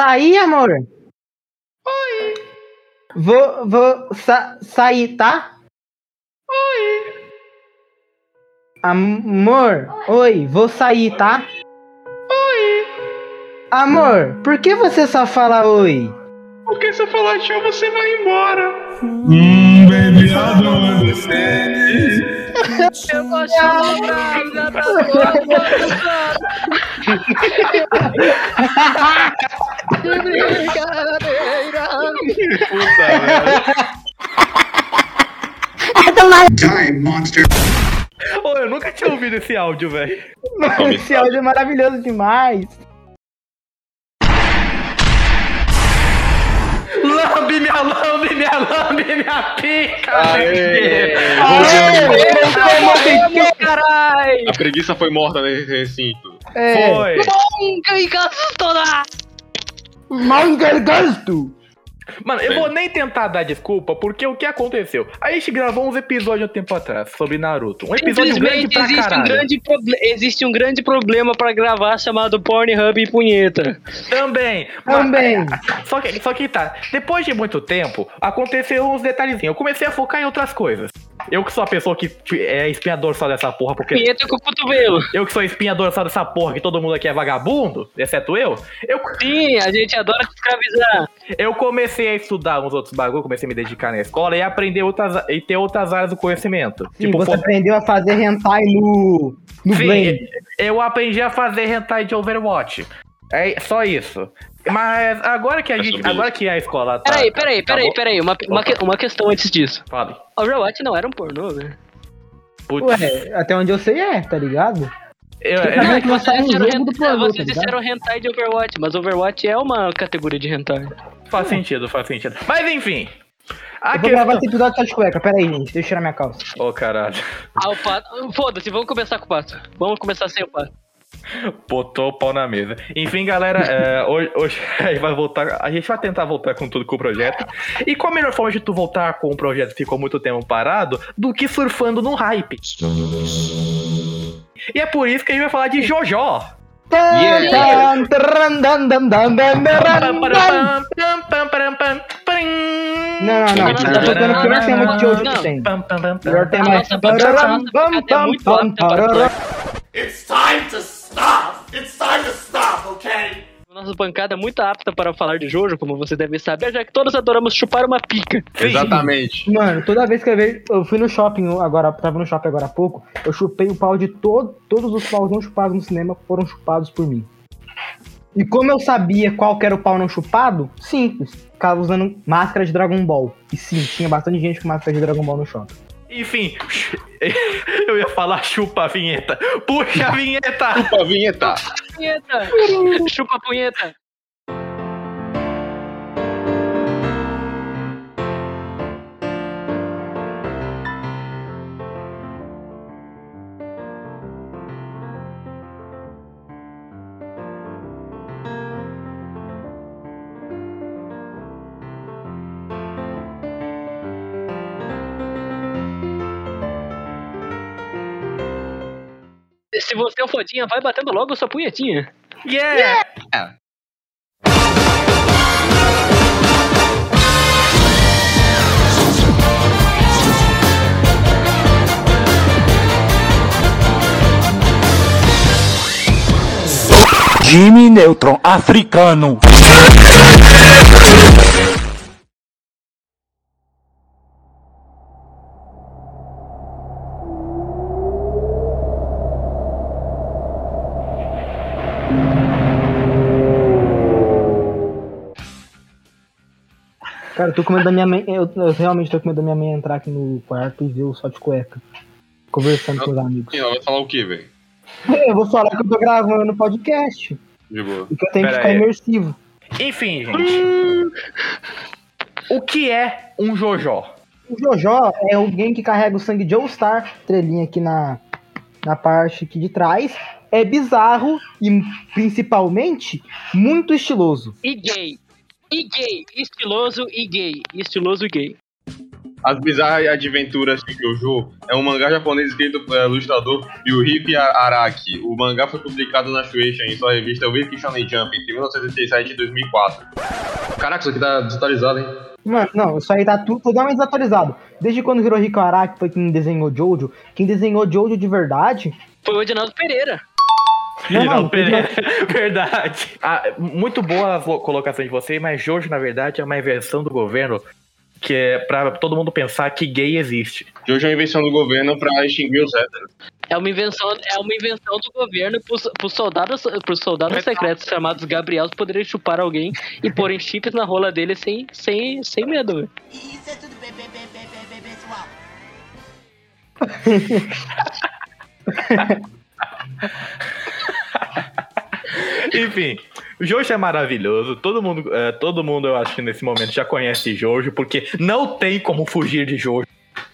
sair, amor? Oi. Vou, vou sa sair, tá? Oi. Amor, oi, vou sair, tá? Oi. Amor, por que você só fala oi? Porque se eu falar tchau, você vai embora. Hum, baby, I don't understand. Eu vou chorar, já Que brincadeira. Puta merda. Time, monster. Ô, eu nunca tinha ouvido esse áudio, velho. Mano, esse áudio é maravilhoso demais. Lambe minha lambe, minha lambe, minha pica. Aê! Caralho, caralho. A preguiça foi morta nesse recinto. É, Foi. Nunca encastou na... Mangargasto! Mano, eu vou nem tentar dar desculpa, porque o que aconteceu? A gente gravou uns episódios um tempo atrás sobre Naruto. Um episódio grande pra existe um, caralho. grande proble- existe um grande problema pra gravar chamado Pornhub e punheta. Também. Também. Mas- Só que, só que tá. Depois de muito tempo, aconteceu uns detalhezinhos. Eu comecei a focar em outras coisas. Eu que sou a pessoa que é espinha dorsal dessa porra, porque. Punheta com o cotovelo. Eu que sou espinha dorsal dessa porra, que todo mundo aqui é vagabundo, exceto eu. Eu, Sim, a gente adora te escravizar. eu comecei a estudar uns outros bagulho, comecei a me dedicar na escola e aprender outras. e ter outras áreas do conhecimento. Sim, você fo- aprendeu a fazer hentai no, no Sim, Blend. eu aprendi a fazer hentai de Overwatch. É só isso. Mas agora que a É gente. Agora que a escola tá. Peraí, peraí, peraí, acabou- peraí. Uma, uma, que- uma questão antes disso. Fale. Overwatch não era um pornô, né? Putz, Ué, até onde eu sei é, tá ligado? eu, eu- Não, é que lançar vocês um disseram, hentai, pornô, vocês tá disseram hentai de Overwatch, mas Overwatch é uma categoria de hentai. faz sentido, faz sentido. Mas enfim. A Eu vou gravar esse episódio só de cueca. Pera aí, gente. Deixa eu tirar minha calça. Ô, caralho. Ah, o pato. Foda-se, vamos começar com o pato. Vamos começar sem o pato. Botou o pau na mesa. Enfim, galera, é, hoje, hoje a gente vai voltar. A gente vai tentar voltar com tudo com o projeto. E qual a melhor forma de tu voltar com o projeto que ficou muito tempo parado do que surfando no hype? E é por isso que a gente vai falar de parim. Não, não, não. Tá tocando o pior tema de hoje que Não. tem. Pior tema é. It's time to stop! It's time to stop, okay? Nossa bancada é muito apta para falar de Jojo, como você deve saber, já que todos adoramos chupar uma pica. Exatamente. Mano, toda vez que eu vejo. Eu fui no shopping agora, tava no shopping agora há pouco, eu chupei o pau de todo, todos os paus não chupados no cinema foram chupados por mim. E como eu sabia qual que era o pau não chupado, simples. Ficava usando máscara de Dragon Ball. E sim, tinha bastante gente com máscara de Dragon Ball no shopping. Enfim, eu ia falar chupa a vinheta. Puxa a vinheta! Opa, vinheta. Punheta! Chupa a punheta! Se você é um fodinha, vai batendo logo a sua punhetinha. Yeah! Jimmy Neutron africano. Cara, eu tô com medo da minha mãe. Eu, eu realmente tô com medo da minha mãe entrar aqui no quarto e ver o só de cueca. Conversando com os amigos. Ela vai falar o que, velho? Eu vou falar que eu tô gravando podcast. De boa. E que eu tenho que Pera ficar aí. imersivo. Enfim, gente. O que é um Jojó? O Jojó é alguém que carrega o sangue de All-Star, estrelinha aqui na, na parte aqui de trás. É bizarro e principalmente muito estiloso. E gay. E gay. Estiloso e gay. Estiloso e gay. As Bizarras Adventuras de Jojo é um mangá japonês escrito pelo ilustrador Yuhiko Araki. O mangá foi publicado na Shueisha em sua revista Weekly Shonen Jump entre 1987 e 2004. Caraca, isso aqui tá desatualizado, hein? Mano, não, isso aí tá tudo totalmente desatualizado. Desde quando o Hirohiko Araki foi quem desenhou Jojo, quem desenhou Jojo de verdade. Foi o Edinaldo Pereira. Não, Não, pera- verdade. Ah, muito boa a colocação de você, mas Jojo, na verdade, é uma inversão do governo que é pra todo mundo pensar que gay existe. Jojo é uma invenção do governo pra extinguir os héteros. É uma invenção, é uma invenção do governo pros, pros soldados, pros soldados secretos chamados Gabriels poderem chupar alguém e porem chips na rola dele sem, sem, sem medo, velho. Isso é tudo bem, bem, bem, bem, bem, bem, pessoal. Enfim, Jojo é maravilhoso. Todo mundo, eh, todo mundo, eu acho que nesse momento já conhece Jojo, porque não tem como fugir de Jojo.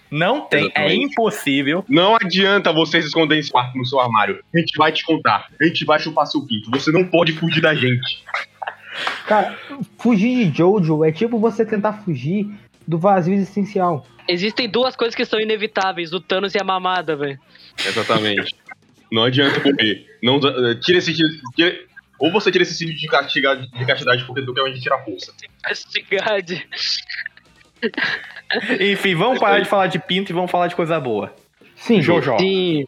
Não tem, é Exatamente. impossível. Não adianta você se esconder esse quarto no seu armário. A gente vai te contar. A gente vai chupar seu pinto. Você não pode fugir da gente. Cara, fugir de Jojo é tipo você tentar fugir do vazio existencial. Existem duas coisas que são inevitáveis, o Thanos e a mamada, velho. Exatamente. Não adianta correr. Não, eh, tira esse. Tira, ou você tira esse cílio de castidade, de castidade porque tu quer onde tira a força. Castigade. Enfim, vamos parar de falar de pinto e vamos falar de coisa boa. Sim, Jojo. Sim.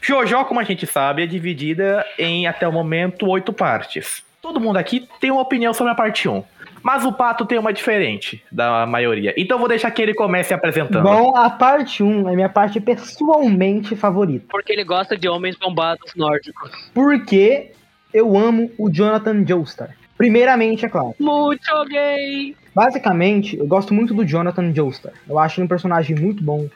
Jojo, como a gente sabe, é dividida em até o momento oito partes. Todo mundo aqui tem uma opinião sobre a parte 1. Mas o Pato tem uma diferente da maioria. Então eu vou deixar que ele comece apresentando. Bom, a parte 1 é minha parte pessoalmente favorita. Porque ele gosta de homens bombados nórdicos. Porque eu amo o Jonathan Joestar. Primeiramente, é claro. Muito gay. Basicamente, eu gosto muito do Jonathan Joestar. Eu acho ele um personagem muito bom.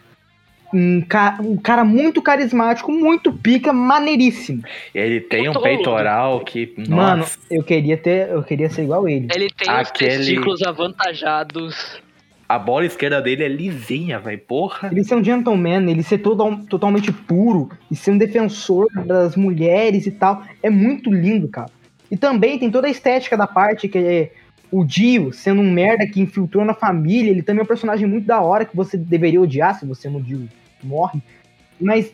Um, ca- um cara muito carismático, muito pica, maneiríssimo. Ele tem um peitoral que. Mano, Nossa. eu queria ter, eu queria ser igual ele. Ele tem Aquele- os testículos avantajados. A bola esquerda dele é lisinha, velho. Porra. Ele ser um gentleman, ele ser todo, totalmente puro e ser um defensor das mulheres e tal, é muito lindo, cara. E também tem toda a estética da parte que é o Dio sendo um merda que infiltrou na família, ele também é um personagem muito da hora que você deveria odiar se você no Dio morre. Mas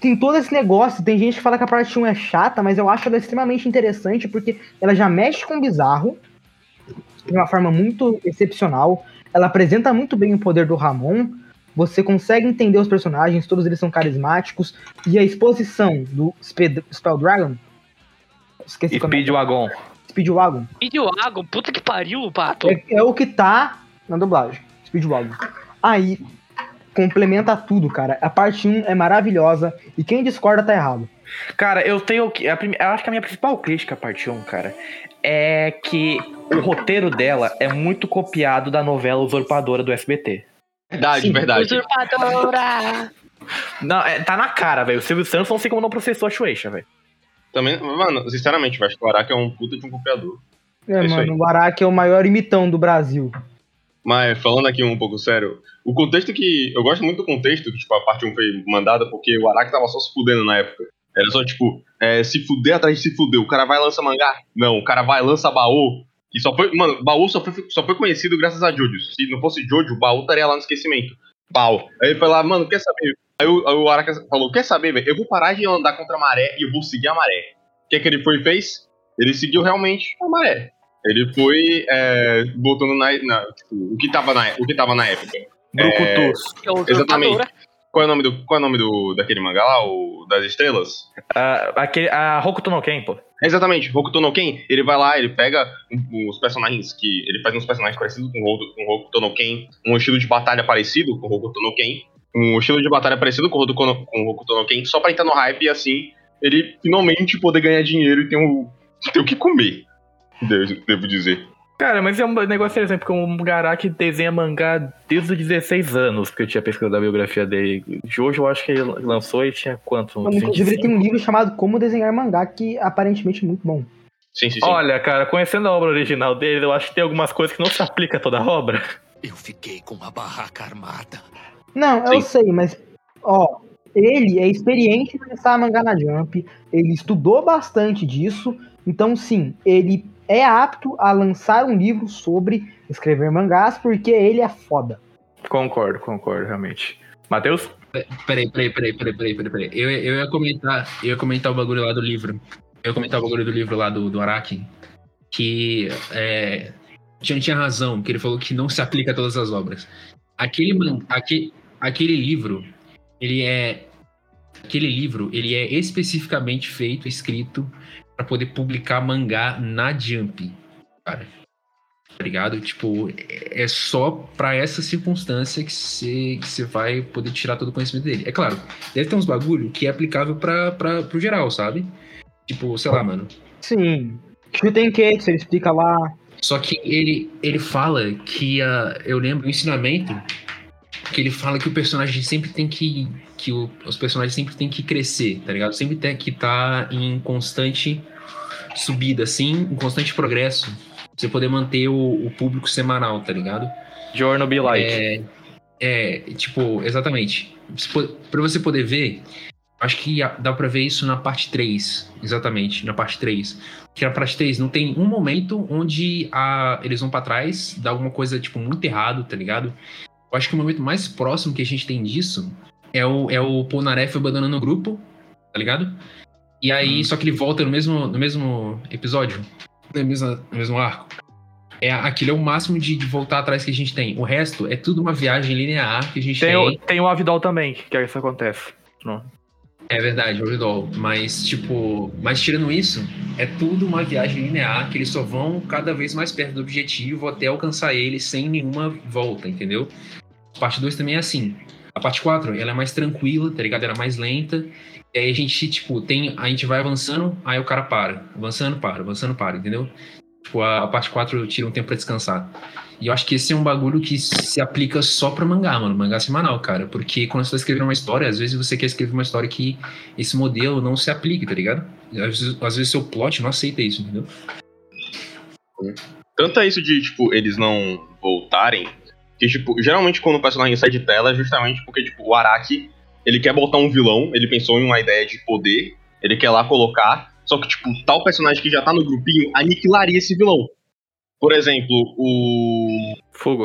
tem todo esse negócio, tem gente que fala que a parte 1 é chata, mas eu acho ela extremamente interessante porque ela já mexe com o bizarro de uma forma muito excepcional. Ela apresenta muito bem o poder do Ramon. Você consegue entender os personagens, todos eles são carismáticos. E a exposição do Spell Dragon. Esqueci é. Speedwagon. Speedwagon. Speedwagon, puta que pariu, pato. É, é o que tá na dublagem. Speedwagon. Aí, complementa tudo, cara. A parte 1 é maravilhosa. E quem discorda tá errado. Cara, eu tenho. que- a prime- Eu acho que a minha principal crítica à parte 1, cara, é que o roteiro dela é muito copiado da novela Usurpadora do SBT. Verdade, Sim. verdade. Usurpadora. Não, é, tá na cara, velho. O Silvio Santos não sei como não processou a Shueisha, velho. Também, mano, sinceramente, eu acho que o Araki é um puta de um copiador. É, É mano, o Araki é o maior imitão do Brasil. Mas falando aqui um pouco sério, o contexto que. Eu gosto muito do contexto que, tipo, a parte 1 foi mandada, porque o Araki tava só se fudendo na época. Era só, tipo, é, se fuder atrás de se fuder. O cara vai lança mangá? Não, o cara vai lança baú. E só foi. Mano, baú só foi, só foi conhecido graças a Jojo. Se não fosse Jojo, baú estaria lá no esquecimento. Pau. Aí ele foi lá, mano, quer saber? Aí o, aí o Araki falou: quer saber, velho? Eu vou parar de andar contra a maré e eu vou seguir a maré. O que, que ele foi e fez? Ele seguiu realmente a maré. Ele foi é, botando na, na- tipo, o, que tava na, o que tava na época. Brucutus. É o Exatamente. Qual é o nome do, qual é o nome do, daquele mangá lá, o das estrelas? Ah, aquele, a Hokuto no Ken, pô. Exatamente, Hokuto no Ken, ele vai lá, ele pega os personagens que. Ele faz uns personagens parecidos com o Hokuto- com o Hokuto no Ken, um estilo de batalha parecido com o Hokuto no Ken, um estilo de batalha parecido com o com o Hokuto no Ken, só pra entrar no hype e assim ele finalmente poder ganhar dinheiro e ter, um, ter o que comer. Devo, dizer. Cara, mas é um negócio interessante, porque o Garaki desenha mangá desde os 16 anos, porque eu tinha pesquisado a biografia dele. Jojo, eu acho que ele lançou e tinha quanto? Inclusive, ele 25? tem um livro chamado Como Desenhar Mangá, que aparentemente é muito bom. Sim, sim, sim. Olha, cara, conhecendo a obra original dele, eu acho que tem algumas coisas que não se aplica a toda a obra. Eu fiquei com a barraca armada. Não, eu sei, mas, ó, ele é experiente em lançar mangá na Jump, ele estudou bastante disso, então, sim, ele é apto a lançar um livro sobre escrever mangás, porque ele é foda. Concordo, concordo, realmente. Matheus? Peraí, peraí, peraí, peraí, peraí, peraí, peraí. Eu, eu ia comentar, eu ia comentar o bagulho lá do livro. Eu ia comentar o bagulho do livro lá do, do Araki. Que é, Tian tinha razão, que ele falou que não se aplica a todas as obras. Aquele, man- aque- aquele livro, ele é. Aquele livro, ele é especificamente feito, escrito, para poder publicar mangá na Jump. Cara. Tá ligado? Tipo, é só pra essa circunstância que você que vai poder tirar todo o conhecimento dele. É claro, deve ter uns bagulho que é aplicável pra, pro geral, sabe? Tipo, sei lá, mano. Sim. Shuten Ketsu, ele explica lá. Só que ele, ele fala que a, eu lembro o ensinamento que ele fala que o personagem sempre tem que que o- os personagens sempre tem que crescer, tá ligado? Sempre tem que estar em constante subida, assim, em constante progresso, pra você poder manter o, o público semanal, tá ligado? Journal Be Like. É, é, tipo, exatamente. Pra você poder ver, acho que dá pra ver isso na parte 3, exatamente, na parte 3. Que na parte 3 não tem um momento onde a, eles vão pra trás, dá alguma coisa, tipo, muito errado, tá ligado? Eu acho que o momento mais próximo que a gente tem disso é o, é o Polnareff abandonando o grupo, tá ligado? E aí, só que ele volta no mesmo, no mesmo episódio, no mesmo, no mesmo arco. É, aquilo é o máximo de, de voltar atrás que a gente tem. O resto é tudo uma viagem linear que a gente Tem, tem. o, tem o Avidol também, que isso acontece. Não. É verdade, o Idol. Mas, tipo, mas tirando isso, é tudo uma viagem linear que eles só vão cada vez mais perto do objetivo até alcançar ele sem nenhuma volta, entendeu? Parte 2 também é assim. A parte 4, ela é mais tranquila, tá ligado? Ela é mais lenta. E aí a gente, tipo, tem. A gente vai avançando, aí o cara para. Avançando, para, avançando, para, entendeu? Tipo, a, a parte 4 tira um tempo pra descansar. E eu acho que esse é um bagulho que se aplica só pra mangá, mano. Mangá semanal, cara. Porque quando você tá escrevendo uma história, às vezes você quer escrever uma história que esse modelo não se aplique, tá ligado? Às vezes, às vezes seu plot não aceita isso, entendeu? Tanto é isso de, tipo, eles não voltarem, que, tipo, geralmente quando o personagem sai de tela é justamente porque, tipo, o Araki, ele quer botar um vilão, ele pensou em uma ideia de poder, ele quer lá colocar, só que, tipo, tal personagem que já tá no grupinho aniquilaria esse vilão. Por exemplo, o... Fogo.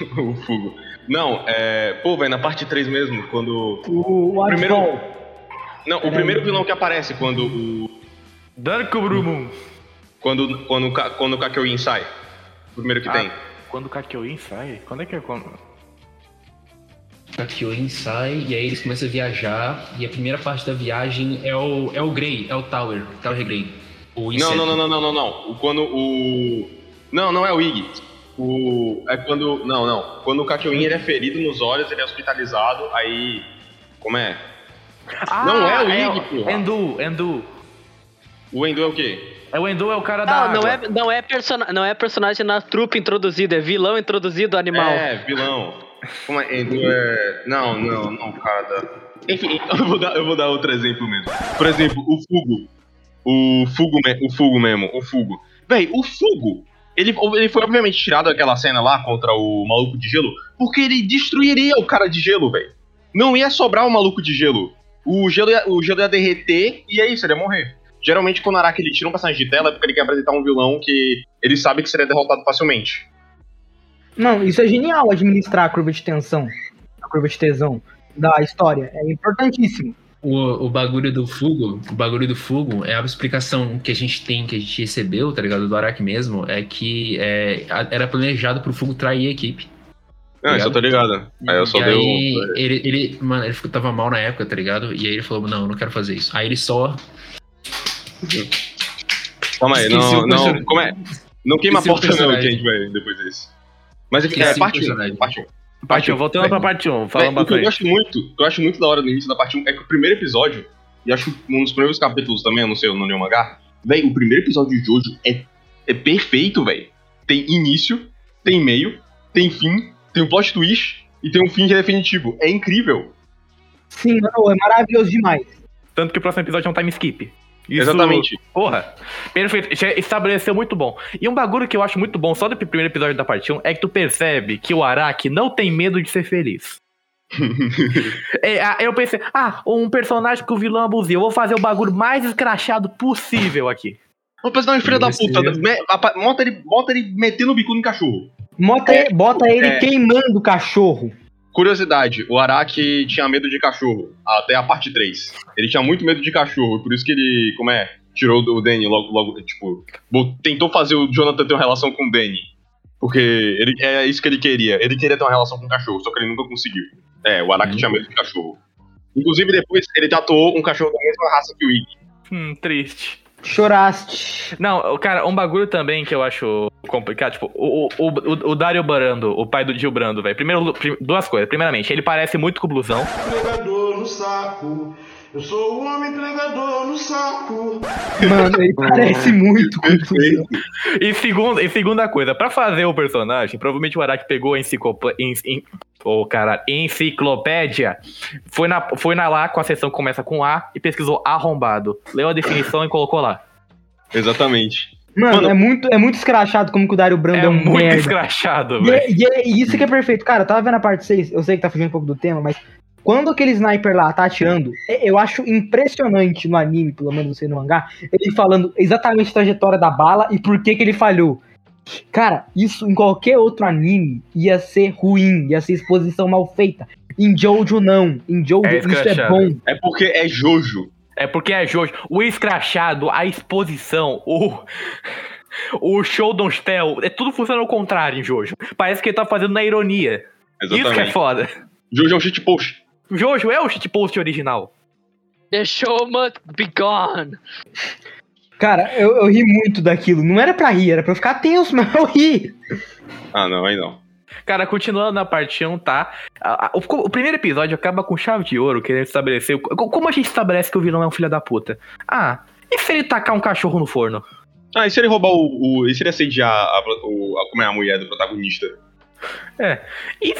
o Fugo. Não, é... Pô, velho, na parte 3 mesmo, quando... O, o Primeiro- Advol. Não, o primeiro vilão que aparece quando o... Dark Brumun. Quando, quando, o quando o Kakyoin sai. O primeiro que Ah. tem. Quando o Kakyoin sai? Quando é que é quando? Kakyoin sai e aí eles começam a viajar. E a primeira parte da viagem é o, é o Grey, é o Tower, Tower Grey. O Não, não, não, não, não, não, não. O, quando o. Não, não é o Ig. O. É quando. Não, não. Quando o Kakyoin ele é ferido nos olhos, ele é hospitalizado, aí. Como é? Não é o Ig, porra. Endu, Endu. O Endo é o quê? É o Endu é o cara da Não, não água. é, não, é persona, não é personagem na trupe introduzido, é vilão introduzido animal. É, vilão. Como é? Endo é. Não, não, não, cara. da- Enfim, eu vou, dar, eu vou dar outro exemplo mesmo. Por exemplo, o Fugo. O Fugo, me- o Fugo mesmo, o Fugo. Véi, o Fugo. Ele, ele foi obviamente tirado daquela cena lá contra o maluco de gelo, porque ele destruiria o cara de gelo, velho. Não ia sobrar o maluco de gelo. O gelo, ia, o gelo ia derreter e é isso, ele ia morrer. Geralmente, quando o Araki ele tira um personagem de tela, é porque ele quer apresentar um vilão que ele sabe que seria derrotado facilmente. Não, isso é genial administrar a curva de tensão, a curva de tesão da história. É importantíssimo. O, o bagulho do Fugo, o bagulho do Fugo é a explicação que a gente tem, que a gente recebeu, tá ligado? Do Araki mesmo, é que é, a- era planejado pro Fugo trair a equipe. Não, isso eu tô ligado. Aí eu só e dei aí, um. ele, ele, mano, ele tava mal na época, tá ligado? E aí ele falou, não, eu não quero fazer isso. Aí ele só. Calma aí, Esqueci não, não, como é? Não queima a porta não, que a gente vai depois desse. Mas enfim, é, o parte 1, personagem. parte 1. Parte 1, voltando pra parte 1, falando o que eu gosto muito, o que eu acho muito da hora no início da parte 1 é que o primeiro episódio, e acho um dos primeiros capítulos também, eu não sei, eu não li o mangá, véi, o primeiro episódio de Jojo é, é perfeito, véi. Tem início, tem meio, tem fim, tem um plot twist e tem um fim que é definitivo. É incrível. Sim, não, é maravilhoso demais. Tanto que o próximo episódio é um time skip. Isso- Exatamente. Porra, perfeito. Já estabeleceu muito bom. E um bagulho que eu acho muito bom só do primeiro episódio da parte 1 é que tu percebe que o Araki não tem medo de ser feliz. É, eu pensei, ah, um personagem que o vilão abusivo, eu vou fazer o bagulho mais escrachado possível aqui. Um filho da puta, me- bota ele, bota ele metendo o bico no cachorro. Bota, ele- bota ele É. queimando o cachorro. Curiosidade, o Araki tinha medo de cachorro, até a parte 3. Ele tinha muito medo de cachorro, por isso que ele, como é, tirou o Danny logo, logo, tipo, tentou fazer o Jonathan ter uma relação com o Danny. Porque ele, é isso que ele queria. Ele queria ter uma relação com o cachorro, só que ele nunca conseguiu. É, o Araki tinha medo de cachorro. Inclusive, depois ele tatuou um cachorro da mesma raça que o Iggy. Hum, triste. Choraste. Não, cara, um bagulho também que eu acho complicado, tipo, o, o, o, o Dario Brando, o pai do Gil Brando, velho. Primeiro, prim- duas coisas. Primeiramente, ele parece muito com o blusão. Entregador no saco. Eu sou o homem entregador no saco. Mano, ele parece muito com Perfeito. E, segundo, e segunda coisa, pra fazer o personagem, provavelmente o Araki pegou a enciclopé- en, en, oh, cara, enciclopédia, foi na, foi na lá com a seção que começa com A e pesquisou arrombado. Leu a definição e colocou lá. Exatamente. Mano, Mano, é muito, é muito escrachado como que o Dario Brando é, É um muito merda. escrachado, E, velho. é- e é isso que é perfeito. Cara, eu tava vendo a parte 6, eu sei que tá fugindo um pouco do tema, mas quando aquele sniper lá tá atirando, eu acho impressionante no anime, pelo menos você no mangá, ele falando exatamente a trajetória da bala e por que que ele falhou. Cara, isso em qualquer outro anime ia ser ruim, ia ser exposição mal feita. Em Jojo não. Em Jojo É isso é bom. É porque é Jojo. É porque é Jojo. O escrachado, a exposição, o. O show don't tell, é tudo funciona ao contrário em Jojo. Parece que ele tá fazendo na ironia. Isso que é Exatamente. foda. Jojo é um shitpost. Jojo é o shitpost original. The show must be gone. Cara, eu, eu ri muito daquilo. Não era pra rir, era pra eu ficar tenso, mas eu ri. Ah, não, aí não. Cara, continuando na parte 1, tá? A- a- O, o primeiro episódio acaba com chave de ouro, querendo estabelecer. Como a gente estabelece que o vilão é um filho da puta? Ah, e se ele tacar um cachorro no forno? Ah, e se ele roubar o. o e se ele assediar a, o, a, como é a mulher do protagonista? E,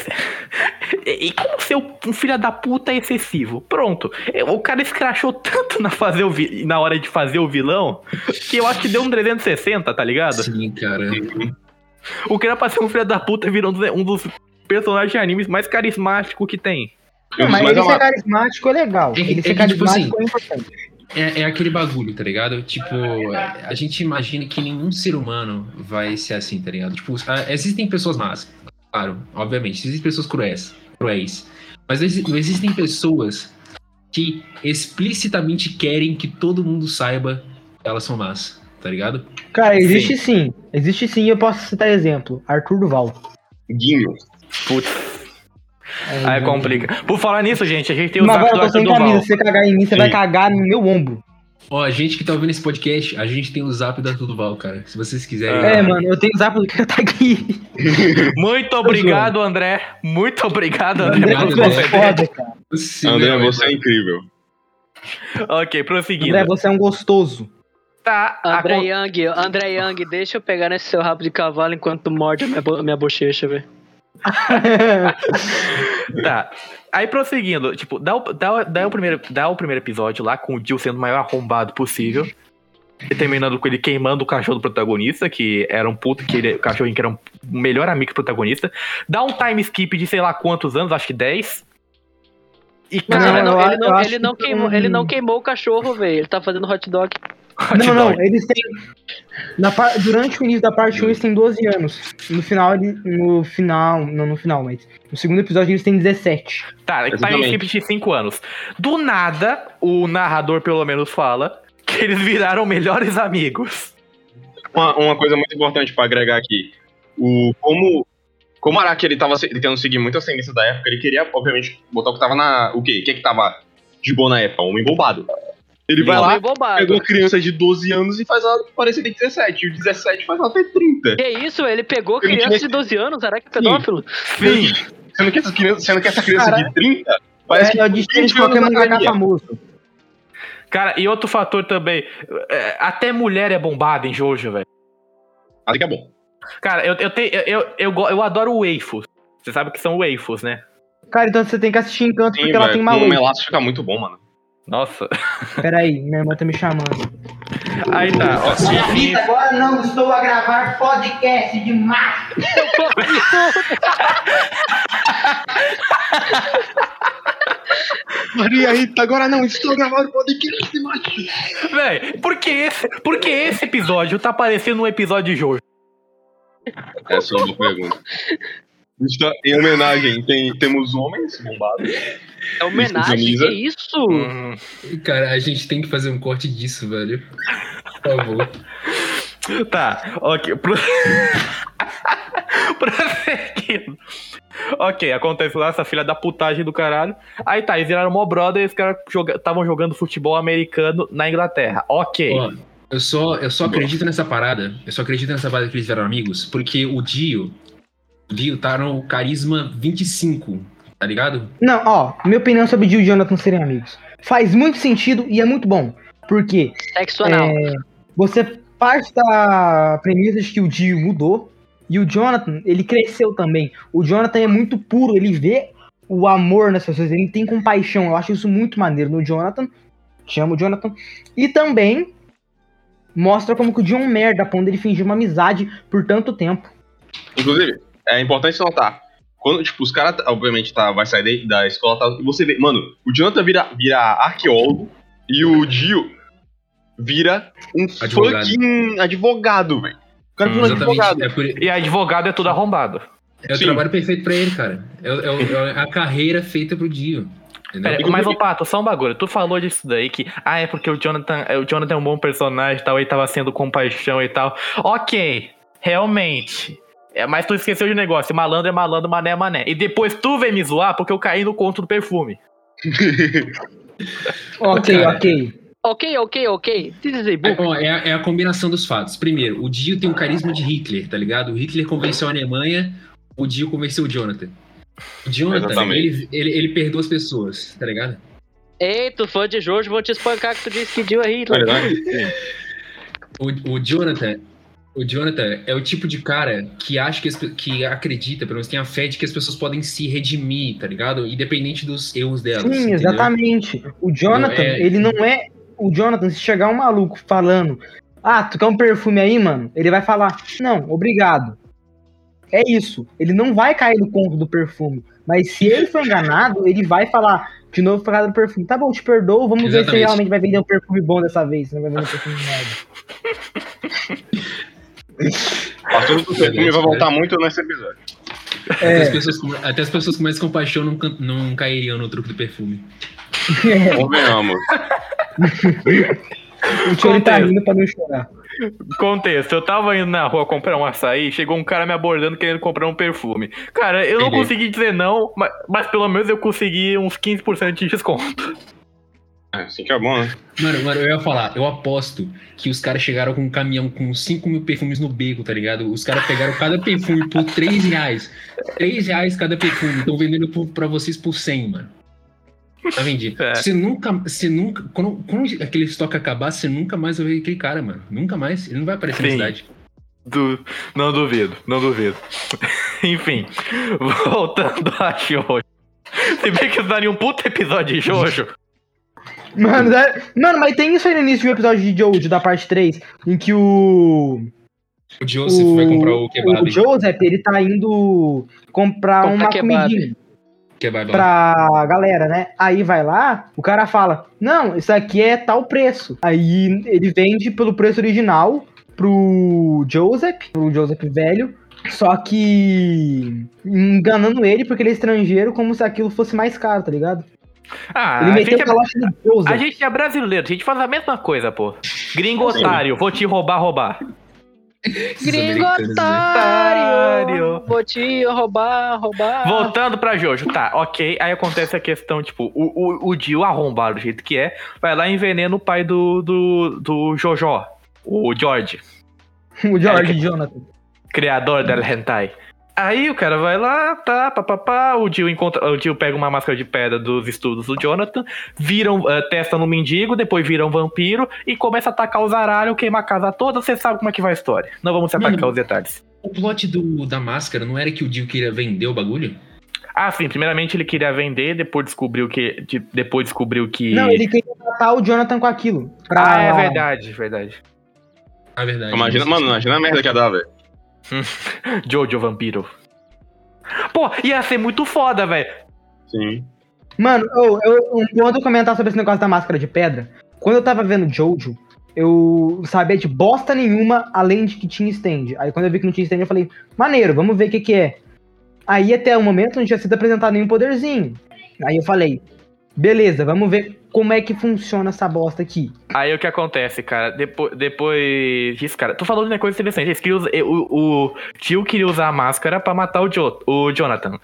e como ser um filho da puta é excessivo? Pronto. É, O cara escrachou tanto na, fazer o vi- na hora de fazer o vilão que eu acho que deu um 360, tá ligado? Sim, cara. O cara pra ser um filho da puta virou um dos- personagens de animes mais carismáticos que tem. Não, mas Mas ele é ser carismático é legal. É ele é ser tipo carismático é importante. É, é aquele bagulho, tá ligado? Tipo, a gente imagina que nenhum ser humano vai ser assim, tá ligado? Tipo, existem pessoas más, claro, obviamente. Existem pessoas cruéis, cruéis. Mas não existem pessoas que explicitamente querem que todo mundo saiba que elas são más, tá ligado? Cara, existe sim. Existe sim, eu posso citar exemplo. Arthur Duval. Guinho. Putz. Aí complica. Por falar nisso, gente, a gente tem o Mas agora do eu tô sem Arthur Duval. camisa. Se você cagar em mim, você vai Sim. cagar no meu ombro. Ó, a gente que tá ouvindo esse podcast, a gente tem o zap da Tudoval, cara. Se vocês quiserem. É, mano, eu tenho zap do que tá aqui. Muito obrigado, André. Muito obrigado, André. André, tu é foda, cara. Você André, você é incrível. Ok, prosseguindo. André, você é um gostoso. Tá, a André con- Young, André Young, deixa eu pegar nesse seu rabo de cavalo enquanto morde a minha, bo- minha bochecha, velho. Tá. Aí prosseguindo, tipo, dá o, dá, dá, o primeiro, dá o primeiro episódio lá com o Jill sendo o maior arrombado possível. E terminando com ele queimando o cachorro do protagonista, que era um puto, que ele, o cachorrinho que era um melhor amigo do protagonista. Dá um time skip de sei lá quantos anos, acho que 10. E cara, ele, não, eu- ele, não, ele, não que queimou, não- ele não queimou o cachorro, velho. Ele tá fazendo hot dog. hot não, não, dog. eles têm. Na Durante o início da parte 1, eles têm 12 anos. No final, ele- no final. Não no final, mas. No segundo episódio, eles têm 17. Tá, time Exatamente. skip de 5 anos. Do nada, o narrador pelo menos fala que eles viraram melhores amigos. Uma, uma coisa muito importante pra agregar aqui. O, como, como o Araki ele tava tentando seguir muito as tendências da época, ele queria, obviamente, botar o que tava na. O quê? O que que tava de boa na época? Um homem bombado. Ele vai lá, bobado. pegou uma criança de 12 anos e faz ela parecer ter 17. E o 17 faz ela ter 30. Que isso, ele pegou Ele criança tinha- de 12 anos, será que é pedófilo? Sim. Sendo que essa criança, sendo que essa criança Cara, de 30 parece É, que é o destino de 20 anos qualquer mangaka academia. famoso. Cara, e outro fator também. é, Até mulher é bombada em Jojo, velho. Ali que é bom. Cara, eu, eu, tenho, eu, eu, eu, eu adoro waifus. Você sabe que são waifus, né? Cara, então você tem que assistir Encanto Sim, porque ela tem maluco. melaço fica muito bom, mano. Nossa. Pera aí, minha irmã tá me chamando. Aí tá, ó. enfim, agora não estou a gravar podcast de macho. Maria Rita, agora não, estou gravando podcast, macho. Véi, por que esse, por que esse episódio tá parecendo um episódio de Jojo? Essa é uma boa pergunta. Está- Em homenagem, tem, temos homens bombados. É homenagem, que isso? Hum, Cara, a gente tem que fazer um corte disso, velho. Por favor. Tá, ok. Pro... Prosseguindo. Ok, acontece lá essa filha da putagem do caralho. Aí tá, eles viraram mó brother e os caras estavam jogando futebol americano na Inglaterra. Ok. Ó, eu só, eu só acredito nessa parada. Eu só acredito nessa parada que eles viraram amigos, porque o Dio. O Dio tá no carisma 25, tá ligado? Não, ó, minha opinião sobre o Jill e o Jonathan serem amigos. Faz muito sentido e é muito bom. Porque Sexo anal. é, você parte da premissa de que o Jill mudou e o Jonathan, ele cresceu também. O Jonathan é muito puro, ele vê o amor nas pessoas, ele tem compaixão. Eu acho isso muito maneiro no Jonathan. Te amo, Jonathan. E também mostra como que o John é um merda, a ponto dele fingir uma amizade por tanto tempo. Inclusive, é importante notar. Quando, tipo, os caras, obviamente, tá, vai sair da, escola tá, e você vê, mano, o Jonathan vira, vira arqueólogo e o Dio vira um Advogado. fucking advogado, velho. O cara Hum, vira um advogado. É, por- E advogado é tudo arrombado. é o Sim. trabalho perfeito pra ele, cara. É, é é a carreira feita pro Dio. Pera, mas, ô Pato, só um bagulho. Tu falou disso daí que, ah, é porque o Jonathan, o Jonathan é um bom personagem e tal, ele tava sendo compaixão e tal. Ok, realmente. É, mas tu esqueceu de um negócio. Malandro é malandro, mané é mané. E depois tu vem me zoar porque eu caí no conto do perfume. Ok, ok. Ok, ok, ok. É, é a- é a combinação dos fatos. Primeiro, o Dio tem o carisma de Hitler, tá ligado? O Hitler convenceu a Alemanha, o Dio convenceu o Jonathan. O Jonathan, ele, ele, ele perdoa as pessoas, tá ligado? Ei, tu fã de Jorge, vão te espancar que tu disse que Dio é Hitler. Verdade? O, o Jonathan, o Jonathan é o tipo de cara que acha que, que acredita, pelo menos tem a fé de que as pessoas podem se redimir, tá ligado? Independente dos erros delas. Sim, entendeu? exatamente. O Jonathan, É- ele não é. O Jonathan, se chegar um maluco falando, ah, tu quer um perfume aí, mano? Ele vai falar, não, obrigado. É isso. Ele não vai cair no conto do perfume. Mas se ele for enganado, ele vai falar de novo por causa do perfume. Tá bom, te perdoo, vamos ver se Exatamente. realmente vai vender um perfume bom dessa vez. Não vai vender um perfume merda. Passou do perfume vai voltar muito nesse episódio. Até, as É, pessoas, com- até as pessoas com mais compaixão não, não cairiam no truque do perfume. Convenhamos. o tio tá rindo pra não chorar. Contexto, eu tava indo na rua comprar um açaí, chegou um cara me abordando querendo comprar um perfume. Cara, eu não Entendi. consegui dizer não, mas, mas pelo menos eu consegui uns 15% de desconto. É, assim que é bom, né? Mano, mano, eu ia falar, eu aposto que os caras chegaram com um caminhão com 5 mil perfumes no beco, tá ligado? Os caras pegaram cada perfume por 3 reais. 3 reais cada perfume. Estão vendendo por, pra vocês por 100, mano. Tá vendido. É. Você nunca. Você nunca. Quando, quando aquele estoque acabar, você nunca mais vai ver aquele cara, mano. Nunca mais. Ele não vai aparecer na Sim. cidade. Du- Não duvido, não duvido. Enfim, voltando a Jojo. Se bem que daria um puto episódio de Jojo. Mano, é- mano, mas tem isso aí no início do episódio de Jojo, da parte 3, em que o. O Joseph vai comprar o kebab. O Joseph, ele tá indo comprar Comprar uma kebab. comidinha kebab lá. pra galera, né? Aí vai lá, o cara fala, não, isso aqui é tal preço. Aí ele vende pelo preço original pro Joseph, pro Joseph velho, só que enganando ele porque ele é estrangeiro, como se aquilo fosse mais caro, tá ligado? Ah, ele a meteu gente, o é, calote no Joseph. a gente é brasileiro, a gente faz a mesma coisa, pô. Gringo otário, vou te roubar, roubar. Esses Gringo americanos, né? otário! Vou te roubar, roubar. Voltando pra Jojo, tá, ok. Aí acontece a questão, tipo, o, o, o Dio arrombado do jeito que é, vai lá e envenena o pai do, do, do Jojo, o George. O George É, Jonathan. criador del hentai. Aí o cara vai lá, tá, papapá, o Dio encontra, o Dio pega uma máscara de pedra dos estudos do Jonathan, viram, eh, testa no mendigo, depois vira um vampiro e começa a atacar os aralhos, queima a casa toda, você sabe como é que vai a história. Não vamos se Mano. atacar os detalhes. O plot do, da máscara não era que o Dio queria vender o bagulho? Ah, sim, primeiramente ele queria vender, depois descobriu que de- depois descobriu que Não, ele queria matar o Jonathan com aquilo. Pra... Ah, é verdade, verdade. Na verdade. Imagina, mano, imagina a merda que ia dar, velho. Jojo Vampiro. Pô, ia ser muito foda, velho. Sim. Mano, eu, eu, ponto eu comentar sobre esse negócio da máscara de pedra. Quando eu tava vendo Jojo, eu sabia de bosta nenhuma, além de que tinha stand. Aí quando eu vi que não tinha stand, eu falei, maneiro, vamos ver o que que é. Aí até o momento não tinha sido apresentado nenhum poderzinho. Aí eu falei, beleza, vamos ver como é que funciona essa bosta aqui. Aí o que acontece, cara? Depois, depois disso, cara, tu falou de uma coisa interessante. Eles queriam o, o tio queria usar a máscara pra matar o, jo, o Jonathan.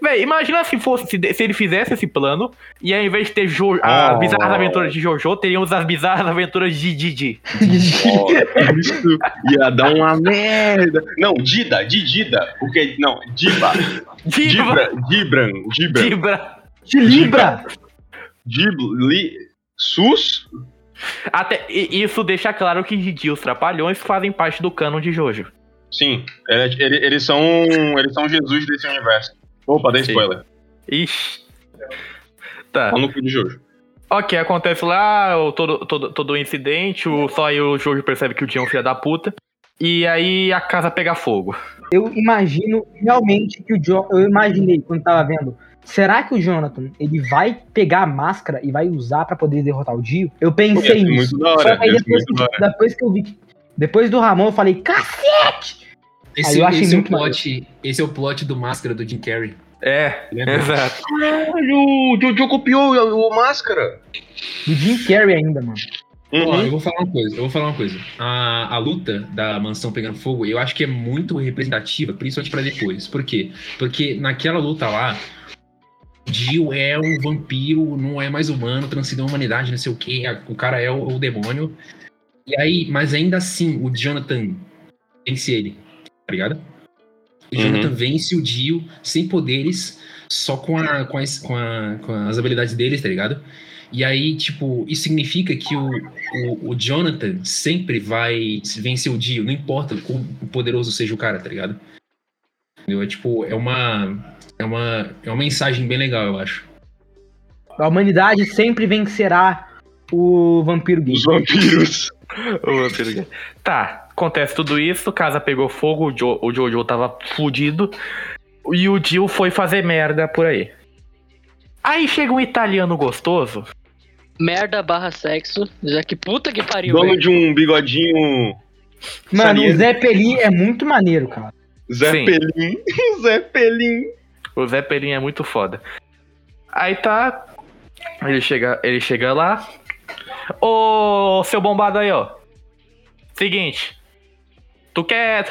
Véi, imagina se fosse se, se ele fizesse esse plano e ao invés de ter jo, as Oh. bizarras aventuras de Jojo, teríamos as bizarras aventuras de Didi. Ó, isso ia dar uma merda. Não, Dida, Didida. Porque. Não, Diba. Diba, Dibra, Dibran, Dibran. Dibra. Te libra! Dibli. Sus? Até, isso deixa claro que Didi e os Trapalhões fazem parte do canon de Jojo. Sim, ele- ele- eles são. Eles são Jesus desse universo. Opa, dei spoiler. Ixi. Tá. Tá no cu de Jojo. Ok, acontece lá, o- todo, todo, todo o incidente, o, só aí o Jojo percebe que o Dion é um filho da puta. E aí a casa pega fogo. Eu imagino realmente que o Jo... Eu imaginei quando tava vendo. Será que o Jonathan ele vai pegar a máscara e vai usar pra poder derrotar o Dio? Eu pensei ser nisso. muito da Só hora. ser depois, muito da que, hora. depois que eu vi. que- Depois do Ramon, eu falei, cacete! Esse, eu achei esse é o muito plot, esse é o plot do Máscara do Jim Carrey. É, Lembra? exato. Caralho, o Jojo copiou o, o Máscara. Do Jim Carrey ainda, mano. Ó, Uhum. eu vou falar uma coisa, eu vou falar uma coisa. A, a luta da mansão pegando fogo, eu acho que é muito representativa, principalmente pra depois. Por quê? Porque naquela luta lá, Jill é um vampiro, não é mais humano, transcendeu a humanidade, não sei o quê. a- O cara é o, o demônio. E aí, mas ainda assim, o Jonathan vence ele, tá ligado? O Uhum. Jonathan vence o Dio sem poderes, só com, a, com, as, com, a- com as habilidades deles, tá ligado? E aí, tipo, isso significa que o, o, o Jonathan sempre vai vencer o Dio, não importa o quão poderoso seja o cara, tá ligado? Entendeu? É tipo, é uma. É uma, é uma mensagem bem legal, eu acho. A humanidade sempre vencerá o vampiro gay. Os vampiros. O vampiro gay. Tá, acontece tudo isso, casa pegou fogo, o, jo, o Jojo tava fudido. E o Jill foi fazer merda por aí. Aí chega um italiano gostoso. Merda barra sexo. Já que puta que pariu. Dono velho. de um bigodinho. Mano, o. Zé Peli é muito maneiro, cara. Zé Sim. Pelim. Zé Pelim. O Zé Pelinho é muito foda. Aí tá. Ele chega, ele chega lá. Ô, seu bombado aí, ó. Seguinte. Tu quer.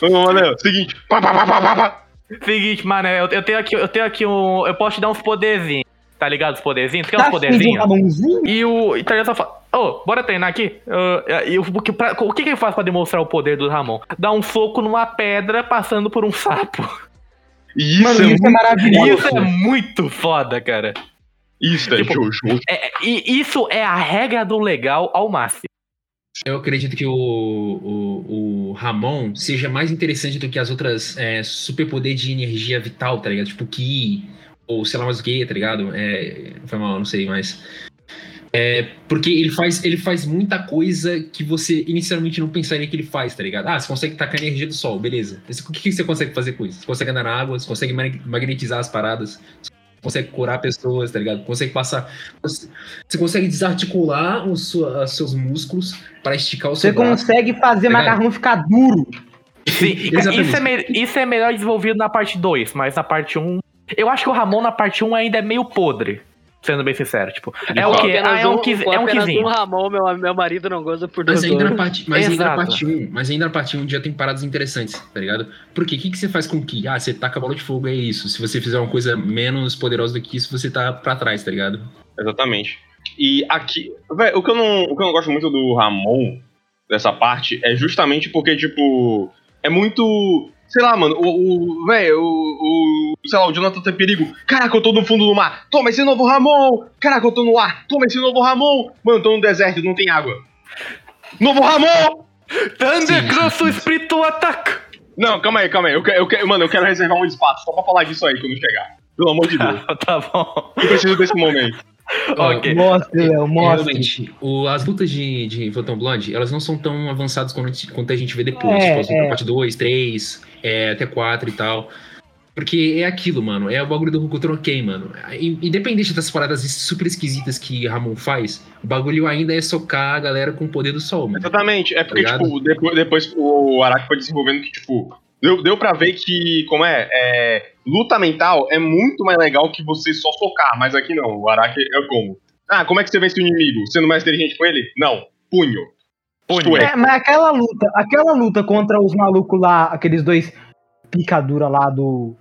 Vamos, Manel. Seguinte. Pá, pá, pá, pá, pá, pá. Seguinte, mano, eu, eu tenho aqui, eu tenho aqui um. Eu posso te dar uns poderzinhos. Tá ligado? Os poderzinhos? Tu quer uns Tá um poderzinhos? Ramonzinho? E o italiano só fala, ô, bora treinar aqui? E o, porque pra- o que, que ele faz pra demonstrar o poder do Ramon? Dá um soco numa pedra passando por um sapo. E isso Mano, é isso é muito maravilhoso. Isso é muito foda, cara. Isso é Tipo, Jojo. É, e isso é a regra do legal ao máximo. Eu acredito que o, o, o Ramon seja mais interessante do que as outras é, superpoder de energia vital, tá ligado? Tipo Ki, ou sei lá mais o que, tá ligado? É, foi mal, não sei, mas. É, porque ele faz, ele faz muita coisa que você inicialmente não pensaria que ele faz, tá ligado? Ah, você consegue tacar energia do sol, beleza. Mas O que, que você consegue fazer com isso? Você consegue andar na água, você consegue mag- magnetizar as paradas, você consegue curar pessoas, tá ligado? Consegue passar. Você, você consegue desarticular os, os seus músculos para esticar o Você seu braço. consegue fazer Tá macarrão ficar duro. Sim, isso é, me- isso é melhor desenvolvido na parte 2, mas na parte 1. Um, eu acho que o Ramon na parte 1 um ainda é meio podre. Sendo bem sincero, tipo, é o apenas Ah, é um, um- com é um quizinho. um Ramon, meu, meu marido não goza por Mas dois ainda, parte, mas ainda na parte 1, mas ainda na parte 1 já tem paradas interessantes, tá ligado? Por quê? O que, que você faz com o Ki? Ah, você taca a bola de fogo, é isso. Se você fizer uma coisa menos poderosa do que isso, você tá pra trás, tá ligado? Exatamente. E aqui, o que eu não, o que eu não gosto muito do Ramon dessa parte é justamente porque tipo é muito, sei lá, mano, o, o velho, o, o, sei lá, o Jonathan tem perigo. Caraca, eu tô no fundo do mar. Toma esse novo Ramon. Caraca, eu tô no ar. Toma esse novo Ramon. Mano, tô no deserto, não tem água. Novo Ramon! Thunder Sim, Cross sim, o sim. espírito ataca! Não, calma aí, calma aí. Eu, quero, eu quero, mano, eu quero reservar um espaço só pra falar disso aí quando chegar. Pelo amor de Deus. tá bom. Eu preciso desse momento. ok. Mostre, Léo, mostre. Realmente, o- as lutas de, de Phantom Blood, elas não são tão avançadas quanto, a gente- quanto a gente vê depois. É, tipo, as lutas é. parte 2, 3, é, até 4 e tal. Porque é aquilo, mano. É o bagulho do Hokuto no Ken, mano. Independente das paradas super esquisitas que Ramon faz, o bagulho ainda é socar a galera com o poder do sol, mano. Exatamente. É porque, Ligado? tipo, depois, depois o Araki foi desenvolvendo que, tipo, deu, deu pra ver que, como é, é, luta mental é muito mais legal que você só socar, mas aqui não. O Araki é como? Ah, como é que você vence o inimigo? Sendo mais inteligente com ele? Não. Punho. É, mas aquela luta, aquela luta contra os malucos lá, aqueles dois picadura lá do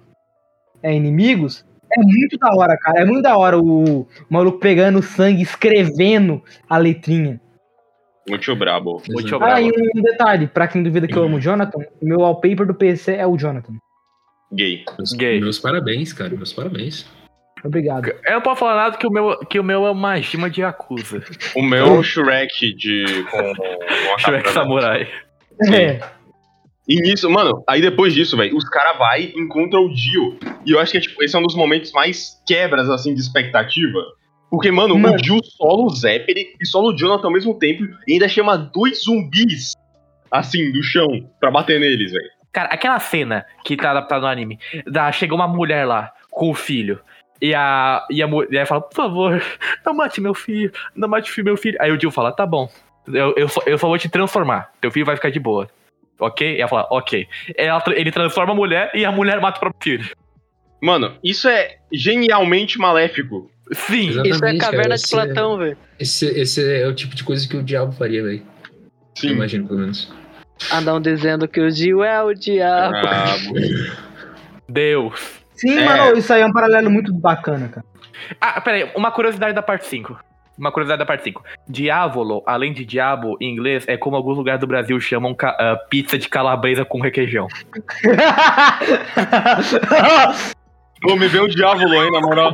é, inimigos, é muito da hora, cara. É muito da hora o, o maluco pegando sangue, escrevendo a letrinha. Muito brabo. Muito. Ah, e um detalhe, pra quem duvida que eu amo o Jonathan, o meu wallpaper do PC é o Jonathan. Gay. Meus, Gay. meus parabéns, cara. Meus parabéns. Obrigado. Eu não posso falar nada que o meu, que o meu é uma gima de Yakuza. O meu Shrek de. com. com Shrek Samurai. É. E nisso, mano, aí depois disso, velho, os caras vai e encontram o Dio. E eu acho que tipo, esse é um dos momentos mais quebras, assim, de expectativa. Porque, mano, Mano. o Dio sola o Zeppelin e sola o Jonathan ao mesmo tempo e ainda chama dois zumbis, assim, do chão, pra bater neles, velho. Cara, aquela cena que tá adaptada no anime, da, chega uma mulher lá com o filho. E a, e a mulher fala, por favor, não mate meu filho, não mate meu filho. Aí o Jill fala, tá bom, eu, eu, só, eu só vou te transformar, teu filho vai ficar de boa. Ok? E ela fala, ok. Ela ele transforma a mulher e a mulher mata o próprio filho. Mano, isso é genialmente maléfico. Sim, Exato. Isso é Exatamente, caverna cara, de esse é- Platão, velho. Esse, esse é o tipo de coisa que o diabo faria, velho. Eu Sim. imagino, pelo menos. Andam dizendo que o Gil é o diabo. Brabo. Deus. Sim, É. mano, isso aí é um paralelo muito bacana, cara. Ah, peraí, uma curiosidade da parte 5. Uma curiosidade da parte 5. Diávolo, além de diabo, em inglês, é como alguns lugares do Brasil chamam ah, pizza de calabresa com requeijão. Pô, me vê o diabo aí, na moral.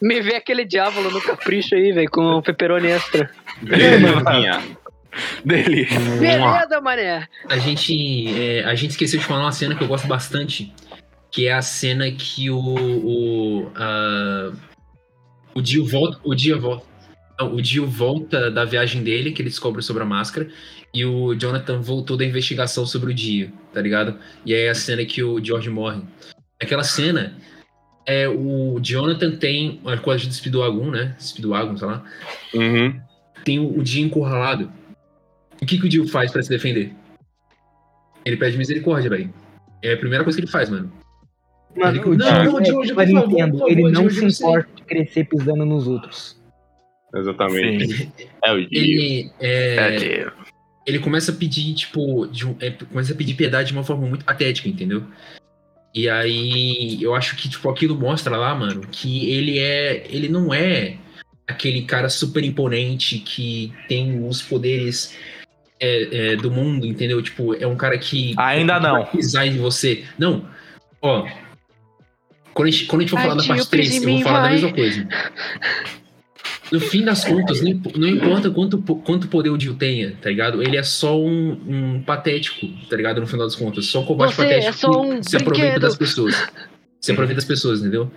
Me vê aquele diabo no capricho aí, velho, com pepperoni extra. Belezinha. Delícia. Beleza, mané. A gente, é, a gente esqueceu de falar uma cena que eu gosto bastante, que é a cena que o o, a- o Dio volta, o Dio volta, não, o Dio volta da viagem dele que ele descobre sobre a máscara e o Jonathan voltou da investigação sobre o Dio, tá ligado? E aí é a cena que o George morre. Aquela cena é o Jonathan tem a coisa de Speedwagon, né? Speedwagon, sei lá. Uhum. Tem o, o Dio encurralado. O que, que o Dio faz pra se defender? Ele pede misericórdia, velho. É a primeira coisa que ele faz, mano. Mano, o Não, Dio é tipo favor, Nintendo, ele não Dio, se importa de crescer pisando nos outros. Exatamente. Sim. É o Dio. Ele, é, É, ele começa a pedir, tipo, de é, começa a pedir piedade de uma forma muito patética, entendeu? E aí, eu acho que, tipo, aquilo mostra lá, mano, que ele é. Ele não é aquele cara super imponente que tem os poderes é, é, do mundo, entendeu? Tipo, é um cara que. Ainda não. vai pisar em você. Não. Ó. Quando a gente, quando a gente for Ai, falar da parte 3, de eu vou falar da vai. mesma coisa. No fim das contas, não, não importa quanto, quanto poder o Dio tenha, tá ligado? Ele é só um, um patético, tá ligado? No final das contas. Só um combate Você patético é só que um se aproveita das pessoas. Se aproveita das pessoas, entendeu?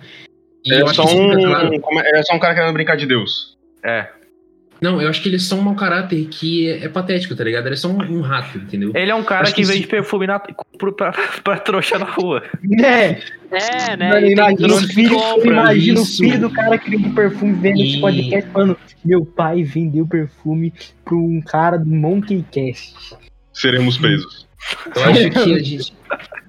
E É só, claro. um, como é, é só um cara querendo brincar de Deus. é. Não, eu acho que ele é só um mau caráter que é, é patético, tá ligado? Ele é só um, um rato, entendeu? Ele é um cara Acho que que vende sim. perfume na, pro- pra, pra trouxa na rua. É, É, né? mano, imagina o filho, imagina o filho do cara que vende perfume vendo esse E- podcast falando: Meu pai vendeu perfume pra um cara do Monkey Cast. Seremos presos. Eu acho que a gente.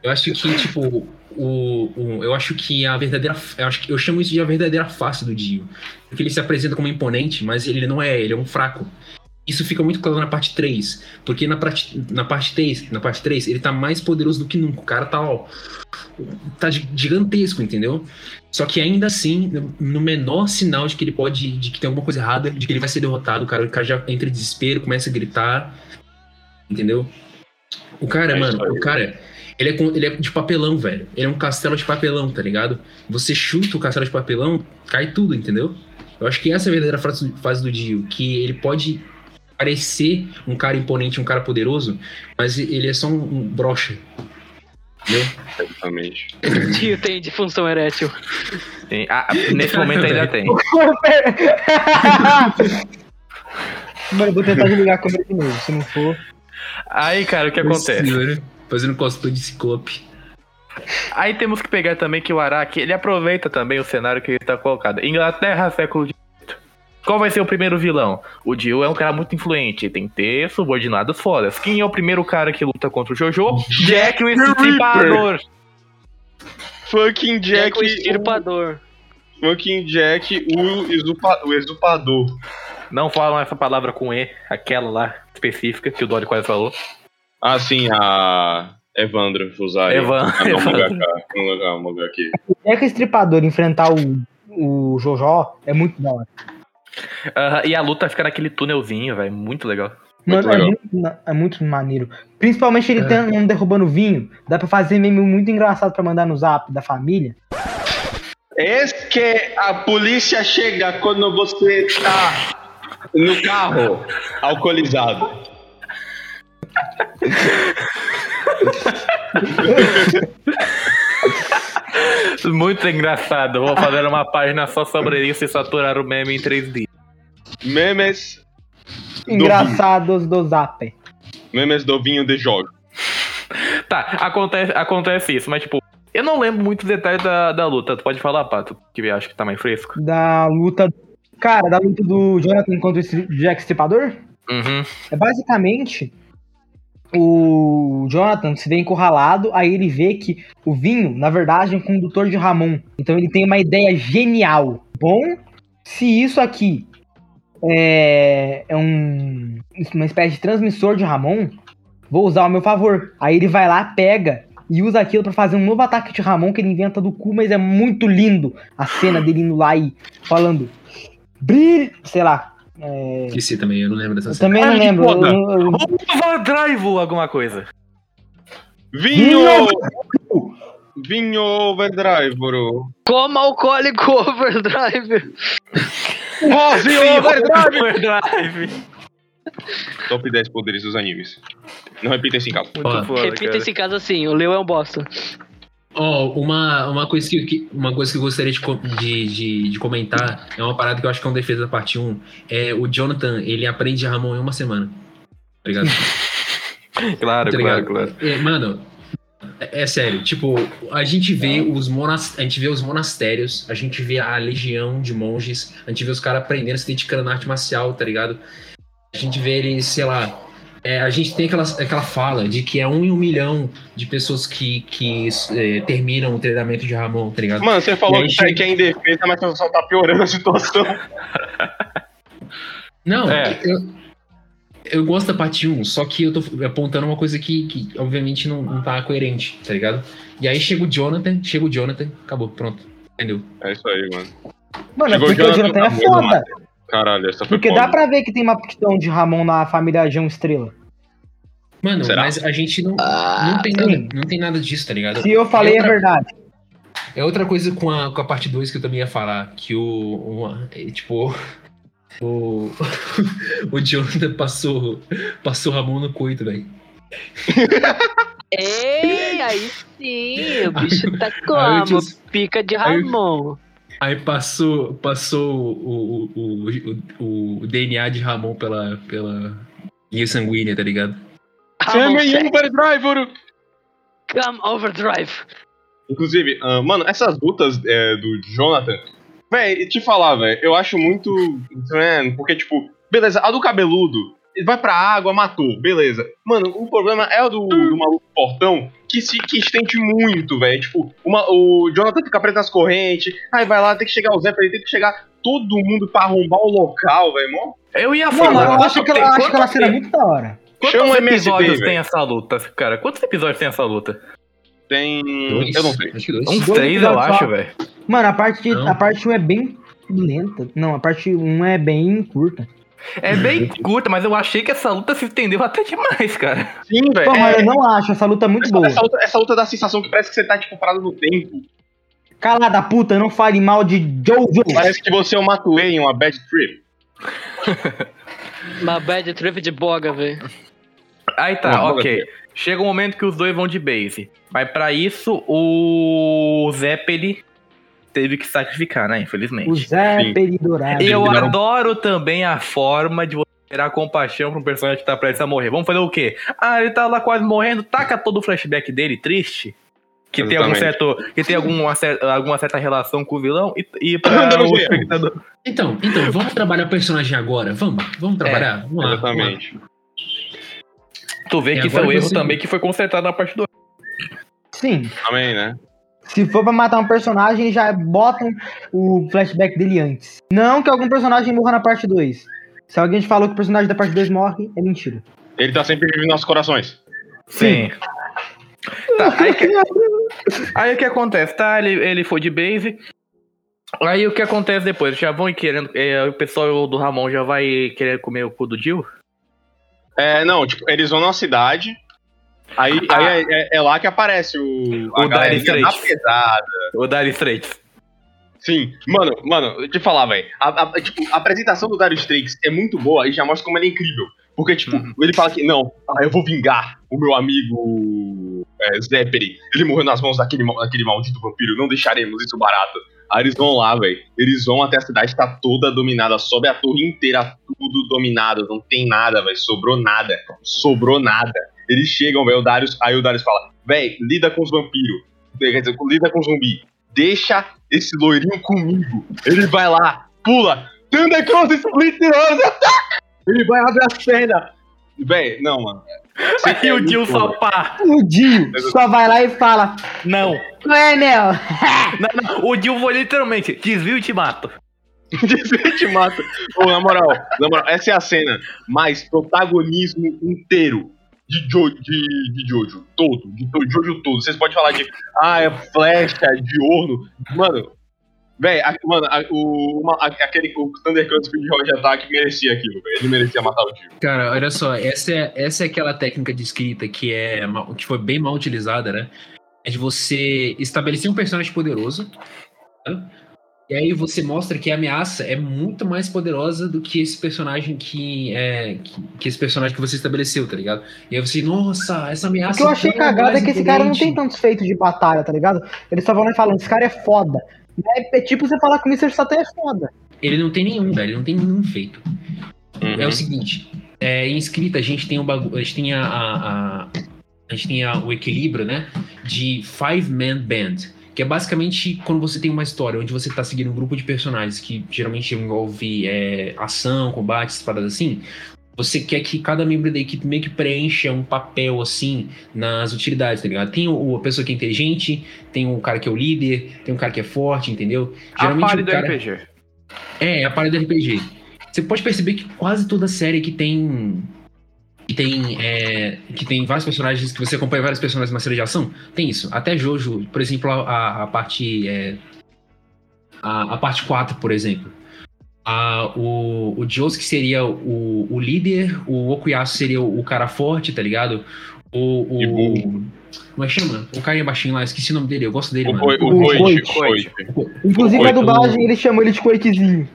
Eu acho que, tipo, o, o- eu acho que a verdadeira. Eu, acho que, eu chamo isso de a verdadeira face do Dio. Porque ele se apresenta como imponente, mas ele não é, ele é um fraco. Isso fica muito claro na parte 3. Porque na, prati- na parte 3, na parte 3, ele tá mais poderoso do que nunca. O cara tá, ó. Tá gi- gigantesco, entendeu? Só que ainda assim, no- no menor sinal de que ele pode. de que tem alguma coisa errada, de que ele vai ser derrotado, o cara, o cara já entra em desespero, começa a gritar. Entendeu? O cara, É mano, o cara, ele é, com- ele é de papelão, velho. Ele é um castelo de papelão, tá ligado? Você chuta o castelo de papelão, cai tudo, entendeu? Eu acho que essa é a verdadeira fase, do Dio, que ele pode parecer um cara imponente, um cara poderoso, mas ele é só um, um brocha. Entendeu? Exatamente. Tio tem disfunção erétil. Sim. Ah, nesse momento ainda tem. Mano, eu vou tentar desligar a câmera de novo. Se não for. Aí, cara, o que acontece? Fazendo cosplay de Ciclope. Aí temos que pegar também que o Araki, ele aproveita também o cenário que ele está colocado. Inglaterra, século XVIII. Qual vai ser o primeiro vilão? O Dio é um cara muito influente, tem que ter subordinados fodas. Quem é o primeiro cara que luta contra o Jojo? Jack o Estripador. Fucking Jack Jack. o extirpador. o- Fucking Jack, o, exupa, o exupador. Não falam essa palavra com E, aquela lá específica que o Dory quase falou. Ah, sim, a Evandro Fusari. Evan- Ah, não, Evandro. mangaka. Um lugar, um lugar aqui. É que o estripador enfrentar o, o Jojo é muito da hora. Aham, e a luta fica naquele túnelzinho, velho. Muito legal. Muito Mano, é muito, é muito maneiro. Principalmente ele É. tendo, derrubando vinho. Dá pra fazer meme muito engraçado pra mandar no zap da família. É que a polícia chega quando você está no carro alcoolizado. Muito engraçado. Vou fazer uma página só sobre isso e saturar o meme em 3D. Memes do Engraçados do zap. vinho. Memes do vinho de jogo. Tá, acontece, acontece isso, mas tipo, eu não lembro muitos detalhes da, da luta. Tu pode falar, Pato, que eu acho que tá mais fresco. Da luta. Cara, da luta do Jonathan contra o Jack Stripador. Uhum. É basicamente o Jonathan se vê encurralado, aí ele vê que o vinho, na verdade, é um condutor de Ramon. Então ele tem uma ideia genial. Bom, se isso aqui é, é um, uma espécie de transmissor de Ramon, vou usar ao meu favor. Aí ele vai lá, pega e usa aquilo pra fazer um novo ataque de Ramon que ele inventa do cu, mas é muito lindo a cena dele indo lá e falando brilho, sei lá. É, Esqueci também, eu não lembro dessa eu cena. também não que lembro. eu- Overdrive alguma coisa. Vinho! Vinho overdrive, bro. Como alcoólico overdrive. Vinho overdrive! Overdrive. Top 10 poderes dos animes. Não repita esse em casa. Repita esse caso assim, o Leo é um bosta. Ó, uma, uma, coisa que, uma coisa que eu gostaria de, de, de, de comentar é uma parada que eu acho que é um defesa da parte 1. É o Jonathan, ele aprende Ramon em uma semana. Tá ligado? Claro, Tá claro, claro. É, mano, é, é sério, tipo, a gente vê os monas, a gente vê os monastérios, a gente vê a legião de monges, a gente vê os caras aprendendo, se dedicando na arte marcial, tá ligado? A gente vê eles, sei lá, é, a gente tem aquela, aquela fala de que é um em um milhão de pessoas que, que é, terminam o treinamento de Ramon, tá ligado? Mano, você falou aí que, chega- que é indefesa, mas você só tá piorando a situação. Não, É. eu, eu gosto da parte 1, só que eu tô apontando uma coisa que, que obviamente não, não tá coerente, tá ligado? E aí chega o Jonathan, chega o Jonathan, acabou, pronto. Entendeu? É isso aí, mano. Mano, é Chegou porque o o Jonathan é Jonathan, tá foda. Caralho, essa foi Porque foda. dá pra ver que tem uma questão de Ramon na família João Estrela. Mano, Será? mas a gente não, Ah, não, tem nada, não tem nada disso, tá ligado? Se eu falei, é é outra, verdade. é outra coisa com a, com a parte 2 que eu também ia falar, que o. uma- é, tipo. O, o Jonathan passou, passou Ramon no coito, velho. Ei, aí sim, o bicho tá como? Pica de Ramon. Aí passou, passou o, o, o, o DNA de Ramon pela, pela linha sanguínea, tá ligado? Chama em overdrive, bro. Come overdrive. Inclusive, ah, mano, essas lutas é, do Jonathan, véi, te falar, velho, eu acho muito. Man, porque, tipo, beleza, a do cabeludo, ele vai pra água, matou, beleza. Mano, o problema é o do, do maluco portão, que se que estende muito, velho. Tipo, uma, o Jonathan fica preso nas correntes, aí vai lá, tem que chegar o Zé pra ele, tem que chegar todo mundo pra arrombar o local, velho, mano. Eu ia falar. mas eu acho aquela, tem- acho aquela cena tem- muito da hora. Quantos Chama episódios tem essa luta, cara? Quantos episódios tem essa luta? Tem. Dois, Eu não sei. Acho que dois. Uns Dois três, eu acho, velho. Mano, a parte, Não. a parte 1 é bem lenta. Não, a parte 1 é bem curta. É bem curta, mas eu achei que essa luta se estendeu até demais, cara. Sim, velho. É- eu não acho essa luta muito essa, boa. essa luta, essa luta dá a sensação que parece que você tá, tipo, parado no tempo. Cala da puta, não fale mal de Jojo. Parece que você é uma Matuei em uma bad trip. Uma bad trip de boga, velho. Aí tá, Uma ok. Chega um momento que os dois vão de base. Mas pra isso, o Zeppeli teve que sacrificar, né? O Infelizmente. Zé Sim. Peridorado. Eu adoro também a forma de você gerar compaixão pra um personagem que tá prestes a morrer. Vamos fazer o quê? Ah, ele tá lá quase morrendo, taca todo o flashback dele, triste. que tem, algum Exatamente. certo, que tem alguma, alguma certa relação com o vilão e, e pra o espectador. Então, então, vamos trabalhar o personagem agora? Vamos, vamos trabalhar? vamos lá, vamos lá. Exatamente. Tu vê E que isso é agora um erro você- também que foi consertado na parte 2. Sim. Também, né? Se for pra matar um personagem, já botam o flashback dele antes. Não que algum personagem morra na parte 2. Se alguém te falou que o personagem da parte 2 morre, é mentira. Ele tá sempre vivo em nossos corações. Sim. Tá, aí, que, aí o que acontece, tá? Ele, ele foi de base. Aí o que acontece depois? Já vão querendo. é, o pessoal do Ramon já vai querer comer o cu do Jill? É, não, tipo, eles vão numa cidade. Aí, Ah. aí é, é- é lá que aparece o. O Dire Straits. pesada. O Dire Straits. Sim, mano, mano, eu te falar, velho. A, a- tipo, a apresentação do Dario Straits é muito boa e já mostra como ele é incrível. Porque, tipo, Uhum. ele fala que, não, ah, eu vou vingar o meu amigo é, Zephyr. Ele morreu nas mãos daquele, daquele maldito vampiro, não deixaremos isso barato. Aí eles vão lá, velho. Eles vão até a cidade, tá toda dominada, sobe a torre inteira, tudo dominado, não tem nada, velho. Sobrou nada. Sobrou nada. Eles chegam, velho, o Darius, aí o Darius fala, velho, lida com os vampiros. Quer dizer, lida com os zumbi. Deixa esse loirinho comigo. Ele vai lá, pula. Thundercross Split Ele vai abrir as pernas. Véi, não, mano. Aí o Jill só pá. O Dio só vai lá e fala: Não. Não é, Nel? não, não. O Jill foi literalmente desvio e te mato. te mata. Ô, na moral, na moral, essa é a cena mais protagonismo inteiro de, jo, de, de Jojo. Todo. De to- Jojo todo. Vocês podem falar de. Ah, é flecha, de orno. Mano. A- mano, a- o, uma- a- aquele o Thundercross Speed Roger Attack merecia aquilo, velho. Ele merecia matar o tio. Cara, olha só, essa é, essa é aquela técnica de escrita que, é, que foi bem mal utilizada, né? É de você estabelecer um personagem poderoso, né? E aí você mostra que a ameaça é muito mais poderosa do que esse personagem que é. Que, que esse personagem que você estabeleceu, tá ligado? E aí você, nossa, essa O ameaça. que eu achei tão cagado é que esse cara não tem imponente." tantos feitos de batalha, tá ligado? Eles só vão lá e falam: Esse cara é foda. É, é tipo você falar que o Mr. Satan é foda. Ele não tem nenhum, velho, ele não tem nenhum feito. Uhum. É o seguinte, é, em escrita a gente tem o bagulho, a gente tem a, a, a- a gente tem a- o equilíbrio, né, de five man band, que é basicamente quando você tem uma história onde você tá seguindo um grupo de personagens que geralmente envolve é, ação, combate, essas paradas assim. Você quer que cada membro da equipe meio que preencha um papel assim nas utilidades, tá ligado? Tem o, a pessoa que é inteligente, tem o cara que é o líder, tem um cara que é forte, entendeu? A party o do cara... RPG. É, é a parada do RPG. Você pode perceber que quase toda série que tem. Que tem, é, que tem vários personagens, que você acompanha vários personagens na série de ação, tem isso. Até Jojo, por exemplo, a, a- a parte. é, a, a parte 4, por exemplo. A, o, o Josuke seria o, o líder, o Okuyasu seria o, o cara forte, tá ligado? O. o como é que chama? O carinha baixinho lá, esqueci o nome dele, eu gosto dele, O mano. Coi- o O o Coit. Inclusive, na dublagem, ele chamou ele de coitezinho.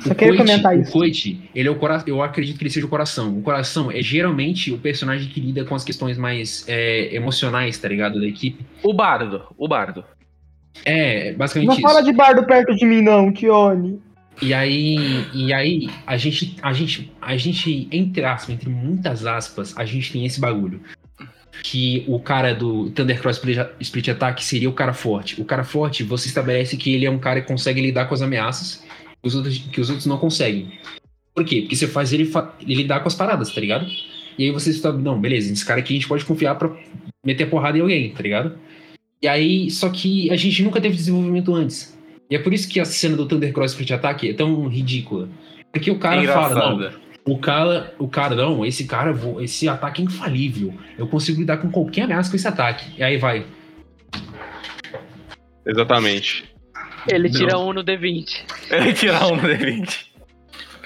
Só O queria Coit- comentar o isso. Coit, ele é o coração. Eu acredito que ele seja o coração. O coração é geralmente o personagem que lida com as questões mais é, emocionais, tá ligado? Da equipe. O bardo. O bardo. É, basicamente Não isso. fala de bardo perto de mim, não, Tione. E aí, e aí a gente, a gente, a gente, entre aspas, entre muitas aspas, a gente tem esse bagulho. Que o cara do Thundercross Split Attack seria o cara forte. O cara forte, você estabelece que ele é um cara que consegue lidar com as ameaças que os outros, que os outros não conseguem. Por quê? Porque você faz ele, ele lidar com as paradas, tá ligado? E aí você está, não, beleza, esse cara aqui a gente pode confiar pra meter porrada em alguém, tá ligado? E aí, só que a gente nunca teve desenvolvimento antes. E é por isso que a cena do Thundercross Split Attack é tão ridícula. Porque o cara fala, não, o cara, o cara, não, esse cara, esse ataque é infalível. Eu consigo lidar com qualquer ameaça com esse ataque. E aí vai. Exatamente. Ele tira Não. um no D20. Ele tirar um no D20.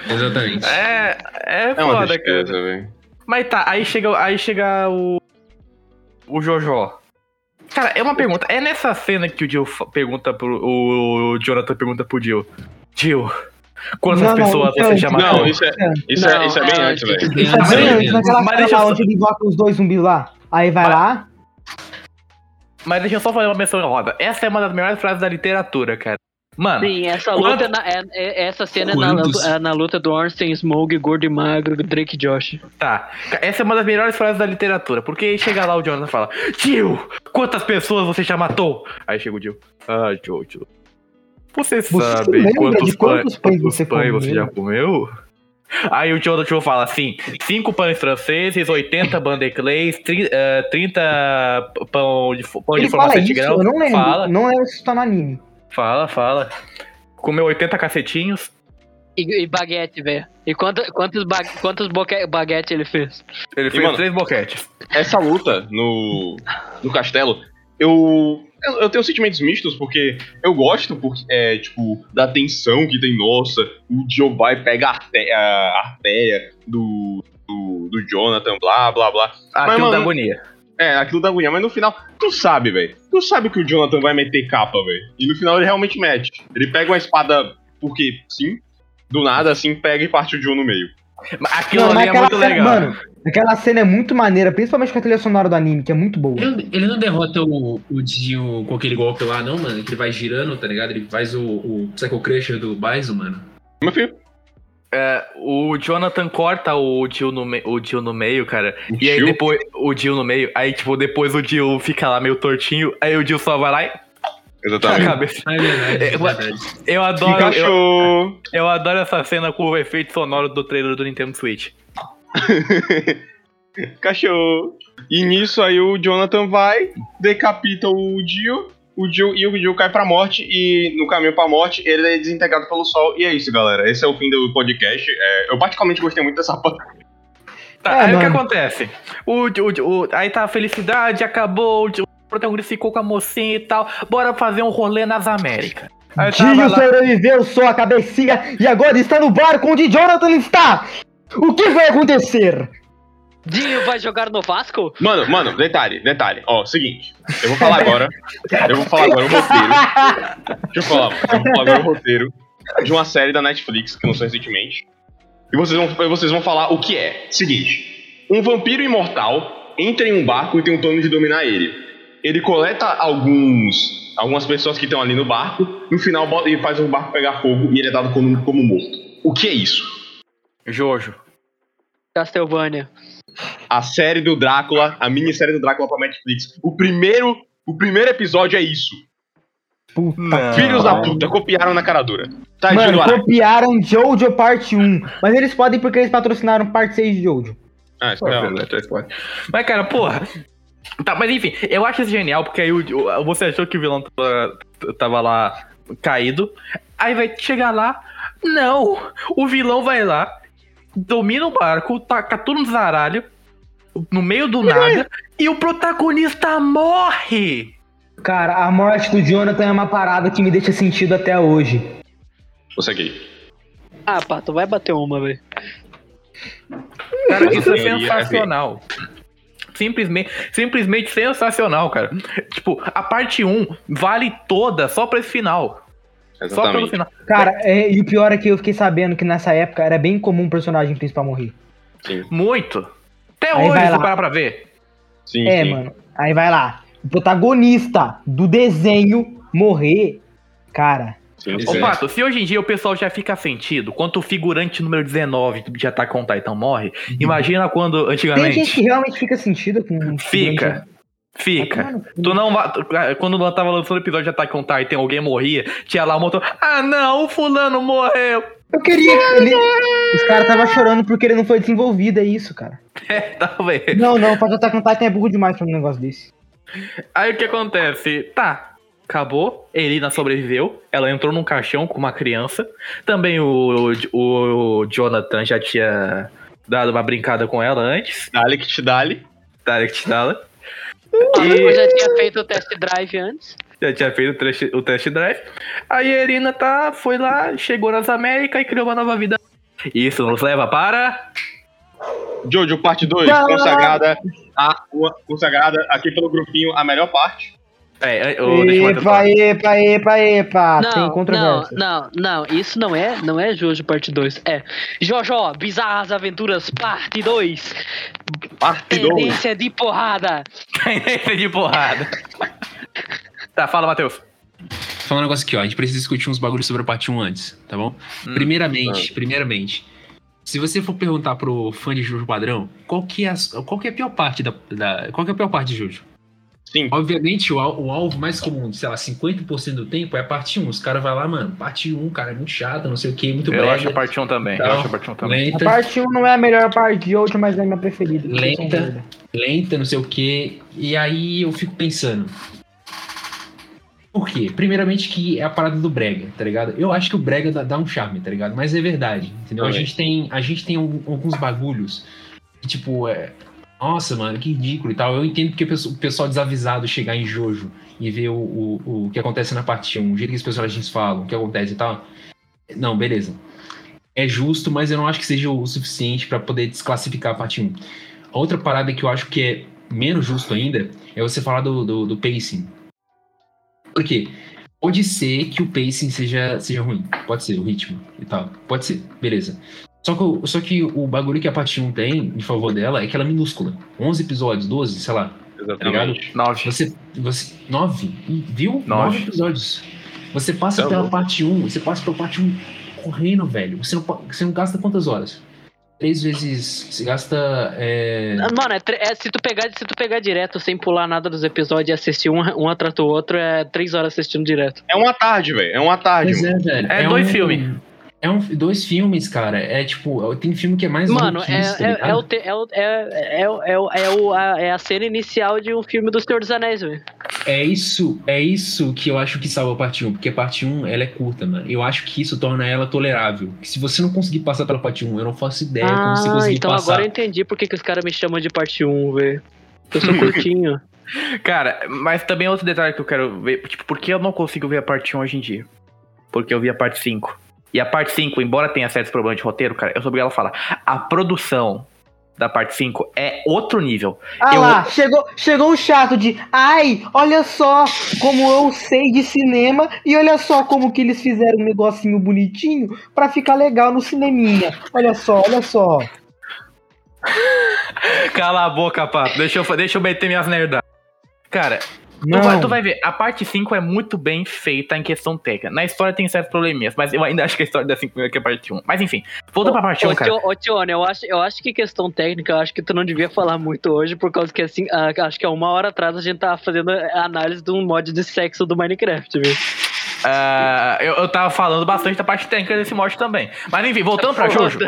Exatamente. É, é É foda, cara. velho. Mas tá, aí chega, aí chega o. O Jojo. Cara, é uma pergunta. É nessa cena que o Jill pergunta pro. O Jonathan pergunta pro Jill. Jill, quantas Não, não, pessoas é você já matou? Não, isso é, isso é, Não, isso é bem é antes, velho. Isso é Mas bem antes, naquela mas cena só- onde ele invoca os dois zumbis lá. Aí vai Mas- lá. Mas deixa eu só fazer uma menção em roda. Essa é uma das melhores frases da literatura, cara. Mano, Sim, essa Quando- luta é na- é, é- essa cena é na, é na luta do Ornstein, Smoke, Gordo e Magro, Drake e Josh. tá. Essa é uma das melhores frases da literatura. Porque aí chega lá o Jonathan e fala: Tio, quantas pessoas você já matou? Aí chega o Jill. Ah, Jojo. Você sabe lembra quantos, pães pães você pães você comeu? já comeu? Aí o Jonathan fala assim: 5 pães franceses, 80 bandeclés, 30 pão de, fo- pão de Ele fala formato de isso, grão. eu não lembro. Fala, Não lembro se tá no anime. fala, fala. Comeu 80 cacetinhos. E, e baguete, velho. E quanta, quantos, ba, quantos boque, baguete ele fez? Ele fez mano, três boquetes. essa luta no, no castelo, eu, eu, eu tenho sentimentos mistos, porque eu gosto, porque, é, tipo, da tensão que tem, nossa, o Joe vai pega a arte- a artéria do, do, do Jonathan, blá, blá, blá. Aquilo mano, da agonia. É, aquilo da agonia, mas no final, tu sabe, velho. Tu sabe que o Jonathan vai meter capa, velho. E no final ele realmente mete. Ele pega uma espada, porque sim, do nada, assim, pega e parte o Joe no meio. Aquilo Não, ali é muito cena- legal. Mano, aquela cena é muito maneira, principalmente com a trilha sonora do anime, que é muito boa. Ele não, ele não derrota o, o Dio com aquele golpe lá, não, mano. Que ele vai girando, tá ligado? Ele faz o, o Psycho Crusher do Bison, mano. Meu filho, É, o Jonathan corta o Jill no, me- o Jill no meio, cara. o E aí depois o Jill no meio. Aí, tipo, depois o Jill fica lá meio tortinho. Aí o Jill só vai lá e. Exatamente. cabeça. É verdade, É, verdade. Eu adoro. Eu, eu adoro essa cena com o efeito sonoro do trailer do Nintendo Switch. Cachorro. E nisso aí o Jonathan vai, decapita o Dio, o Dio e o Dio cai pra morte, e no caminho pra morte ele é desintegrado pelo sol. E é isso, galera. Esse é o fim do podcast. É, eu particularmente gostei muito dessa parte. Tá, É, aí o que mano. acontece? O, o, o- aí tá a felicidade, acabou, o, o protagonista ficou com a mocinha e tal. Bora fazer um rolê nas Américas. Lá- sobreviveu, sou a cabecinha, e agora está no barco onde Jonathan está! O que vai acontecer? Dinho vai jogar no Vasco? Mano, mano, detalhe, detalhe. Ó, seguinte. Eu vou falar agora. Eu vou falar agora o roteiro. Deixa eu falar. Eu vou falar agora o roteiro de uma série da Netflix que lançou recentemente. E vocês vão, vocês vão falar o que é. Seguinte. Um vampiro imortal entra em um barco e tem um plano de dominar ele. Ele coleta alguns. algumas pessoas que estão ali no barco. No final bota, e faz o barco pegar fogo e ele é dado como, como morto. O que é isso? Jojo. Castlevania. a série do Drácula, a minissérie do Drácula pra Netflix. O primeiro, o primeiro episódio é isso. Puta Não. Filhos da puta, copiaram na cara dura. Tá, Mano, copiaram Jojo parte 1. Mas eles podem porque eles patrocinaram parte 6 de Jojo. Ah, isso não. Mas, cara, porra. Tá, mas enfim, eu acho isso genial, porque aí o, o- você achou que o vilão tava, tava lá caído. Aí vai chegar lá. Não! O vilão vai lá, domina o barco, taca tudo no zaralho, no meio do nada, e o protagonista morre! Cara, a morte do Jonathan é uma parada que me deixa sentido até hoje. Você aqui. Ah, pá, tu vai bater uma, velho. Cara, isso é sensacional. Simplesmente, simplesmente sensacional, cara. Tipo, a parte 1 vale toda só pra esse final. Só pelo Exatamente. final. Cara, é, e o pior é que eu fiquei sabendo que nessa época era bem comum o personagem principal morrer. Muito. Até Aí hoje, se parar pra ver. Sim, É, sim. mano. Aí vai lá. O protagonista do desenho morrer. Cara, sim, Ô. Pato, se hoje em dia o pessoal já fica sentido quanto o figurante número 19 de Attack on Titan morre, imagina quando tem gente que antigamente. realmente fica sentido com. Fica. Fica. Tu não tu- Quando eu tava lançando o episódio de Attack on Titan, alguém morria, tinha lá um motor. Ah, não, o fulano morreu. Eu queria. Ele... Os caras estavam chorando porque ele não foi desenvolvido, é isso, cara. É, talvez. Não, não, fazer Attack on Titan é burro demais pra um negócio desse. Aí o que acontece? Tá, acabou. Elina sobreviveu. Ela entrou num caixão com uma criança. Também o, o, o Jonathan já tinha dado uma brincada com ela antes. Dale que te dale. Direct dela. Eu já tinha feito o test drive antes. Já tinha feito o test, o test drive. Aí a Irina tá, foi lá, chegou nas Américas e criou uma nova vida. Isso nos leva para. Jojo, parte 2, consagrada, a, consagrada aqui pelo grupinho, a melhor parte. É, deixa eu Epa, epa, epa, epa. Tem não, não, controvérsia. não, não, isso não é, não é Jojo parte 2, é Jojo, Bizarras Aventuras parte 2, Parte 2. Tendência de porrada. Tendência de porrada. tá, fala, Matheus. falar um negócio aqui, ó. A gente precisa discutir uns bagulhos sobre a parte 1 antes, tá bom? Hum, primeiramente, primeiramente, se você for perguntar pro fã de Jojo padrão, qual que é a, qual que é a pior parte da, da- Qual que é a pior parte de Jojo? Sim. Obviamente, o, o alvo mais comum, sei lá, 50% do tempo é a parte 1. Os caras vão lá, mano, parte 1, cara, é muito chata, não sei o que, muito Eu brega, acho a parte 1 também. Eu Tal. acho a parte 1 também. A lenta, parte 1 não é a melhor parte de Jojo, mas é a minha preferida. Lenta. lenta, não sei o que. E aí eu fico pensando. Por quê? Primeiramente que é a parada do brega, tá ligado? Eu acho que o brega dá, dá um charme, tá ligado? Mas é verdade, entendeu? A Também. gente tem, a gente tem alguns bagulhos que, tipo, é... Nossa, mano, que ridículo e tal. Eu entendo porque o pessoal- desavisado chegar em Jojo e ver o, o, o que acontece na parte 1, o jeito que os personagens falam, o que acontece e tal. Não, beleza. É justo, mas eu não acho que seja o suficiente pra poder desclassificar a parte 1. A outra parada que eu acho que é menos justo ainda é você falar do, do, do pacing. Por quê? Pode ser que o pacing seja, seja ruim. Pode ser, o ritmo e tal. Pode ser, beleza. Só que, o- só que o bagulho que a parte 1 tem em favor dela é que ela é minúscula. 11 episódios, 12, sei lá. Exatamente. 9. Você. você 9? Viu? Nove. 9 episódios. Você passa Tá pela bom. parte 1, você passa pela parte 1 correndo, velho. Você não, você não gasta quantas horas? Três vezes. Você gasta. É... Mano, é tre- é, se, tu pegar, se tu pegar direto sem pular nada dos episódios e assistir um, um atrás do outro, é três horas assistindo direto. É uma tarde, velho. É uma tarde, Pois é, velho. É dois um- filmes. É um, dois filmes, cara. É tipo, tem filme que é mais Mano, é, tá é, é, o te- é, o- é, é, é, é, o- a, é a cena inicial de um filme do Senhor dos Anéis, velho. É isso, é isso que eu acho que salva a parte 1, porque a parte 1 ela é curta, mano. Eu acho que isso torna ela tolerável. Se você não conseguir passar pela parte 1, eu não faço ideia como você Ah, conseguir então passar. agora eu entendi por que, que os caras me chamam de parte 1, velho. Eu sou curtinho. Cara, mas também outro detalhe que eu quero ver, tipo, por que eu não consigo ver a parte 1 hoje em dia? Porque eu vi a parte 5. E a parte 5, embora tenha certos problemas de roteiro, cara, eu sou obrigado a falar. A produção da parte 5 é outro nível. Ah Eu- lá, chegou, chegou o chato de ai, olha só como eu sei de cinema e olha só como que eles fizeram um negocinho bonitinho pra ficar legal no cineminha. Olha só, olha só. Cala a boca, pato. Deixa eu, deixa eu meter minhas nerdas. Cara, tu Não. vai, tu vai ver, a parte 5 é muito bem feita em questão técnica. Na história tem certos probleminhas, mas eu ainda acho que a história da 5 é melhor que a parte 1. Mas enfim, volta pra parte 1, Ô, cara. Tio- Ô, Tione, eu acho, eu acho que questão técnica, eu acho que tu não devia falar muito hoje, por causa que assim, ah, acho que há uma hora atrás a gente tava fazendo a análise de um mod de sexo do Minecraft, viu? Ah, eu, eu tava falando bastante da parte técnica desse mod também. Mas enfim, voltando pra Jojo.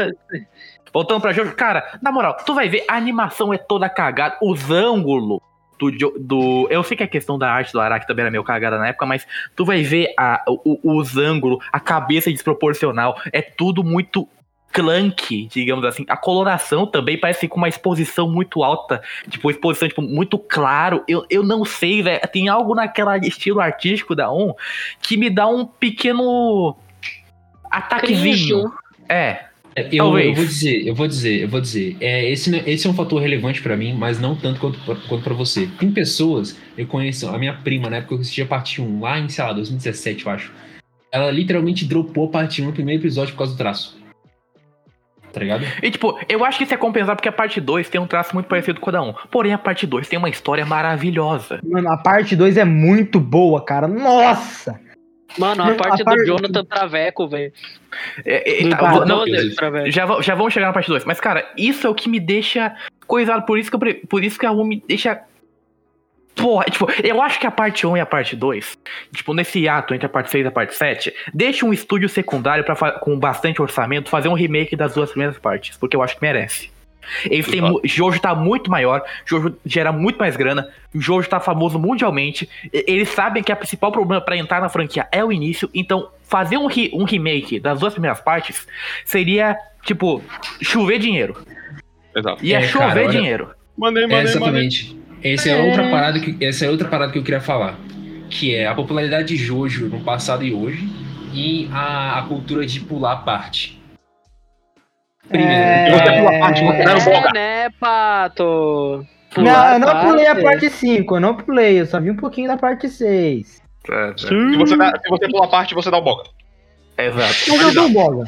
Voltando pra Jojo, cara, na moral, tu vai ver, a animação é toda cagada, os ângulos do, do. Eu sei que a questão da arte do Araki também era meio cagada na época, mas tu vai ver a, o- os ângulos, a cabeça desproporcional, é tudo muito clank, digamos assim. A coloração também parece com uma exposição muito alta, tipo, exposição tipo, muito claro. Eu, eu não sei, velho, tem algo naquela estilo artístico da ON que me dá um pequeno ataquezinho. Cringe. É, É, Eu, Talvez. eu vou dizer, eu vou dizer, eu vou dizer. É, esse, não- esse é um fator relevante pra mim, mas não tanto quanto, pra- quanto pra você. Tem pessoas, eu conheço, a minha prima, na época que eu assistia a parte 1, lá em, sei lá, 2017, eu acho. Ela literalmente dropou a parte 1 no primeiro episódio por causa do traço. Tá ligado? E tipo, eu acho que isso é compensar porque a parte 2 tem um traço muito parecido com a da 1. Porém, a parte 2 tem uma história maravilhosa. Mano, a parte 2 é muito boa, cara. Nossa! Mano, a A parte do parte- Jonathan Traveco, velho. É, é, tá, não, já, já vamos chegar na parte 2. Mas, cara, isso é o que me deixa coisado. Por isso que, eu, por isso que a 1 me deixa. Porra, tipo, eu acho que a parte 1 e a parte 2, tipo, nesse ato entre a parte 6 e a parte 7, deixa um estúdio secundário pra, com bastante orçamento fazer um remake das duas primeiras partes, porque eu acho que merece. Eles têm, Jojo tá muito maior, Jojo gera muito mais grana, Jojo tá famoso mundialmente. Eles sabem que a principal problema pra entrar na franquia é o início, então fazer um, re- um remake das duas primeiras partes seria, tipo, chover dinheiro. Exato. Ia É, chover cara, olha- dinheiro. Mandei, É, mandei, mandei. exatamente. Essa é, outra parada que, essa é outra parada que eu queria falar. Que é a popularidade de Jojo no passado e hoje. E a, a cultura de pular a parte. É... E você pula a parte, você dá boca. É, né, Pato? Não, Pular eu não pulei a parte. parte 5, eu não pulei, eu só vi um pouquinho da parte 6. Se você, dá, se você pula a parte, você dá o boca. Exato. Mas eu dou bola.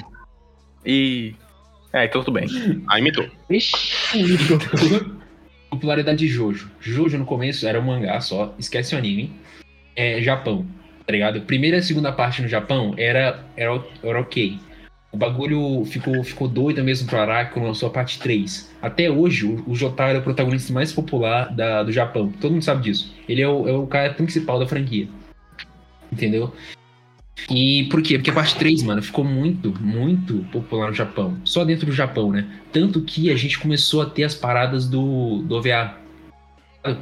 E. É, então tudo bem. Aí imitou. Popularidade de Jojo. Jojo no começo era um mangá só, esquece o anime. É Japão. Tá ligado? Primeira e segunda parte no Japão era, era, era ok. O bagulho ficou, ficou doido mesmo pro Araki quando lançou a parte 3. Até hoje, o, o Jotaro é o protagonista mais popular da, do Japão. Todo mundo sabe disso. Ele é o, é o cara principal da franquia. Entendeu? E por quê? Porque a parte 3, mano, ficou muito, muito popular no Japão. Só dentro do Japão, né? Tanto que a gente começou a ter as paradas do, do OVA. Vocês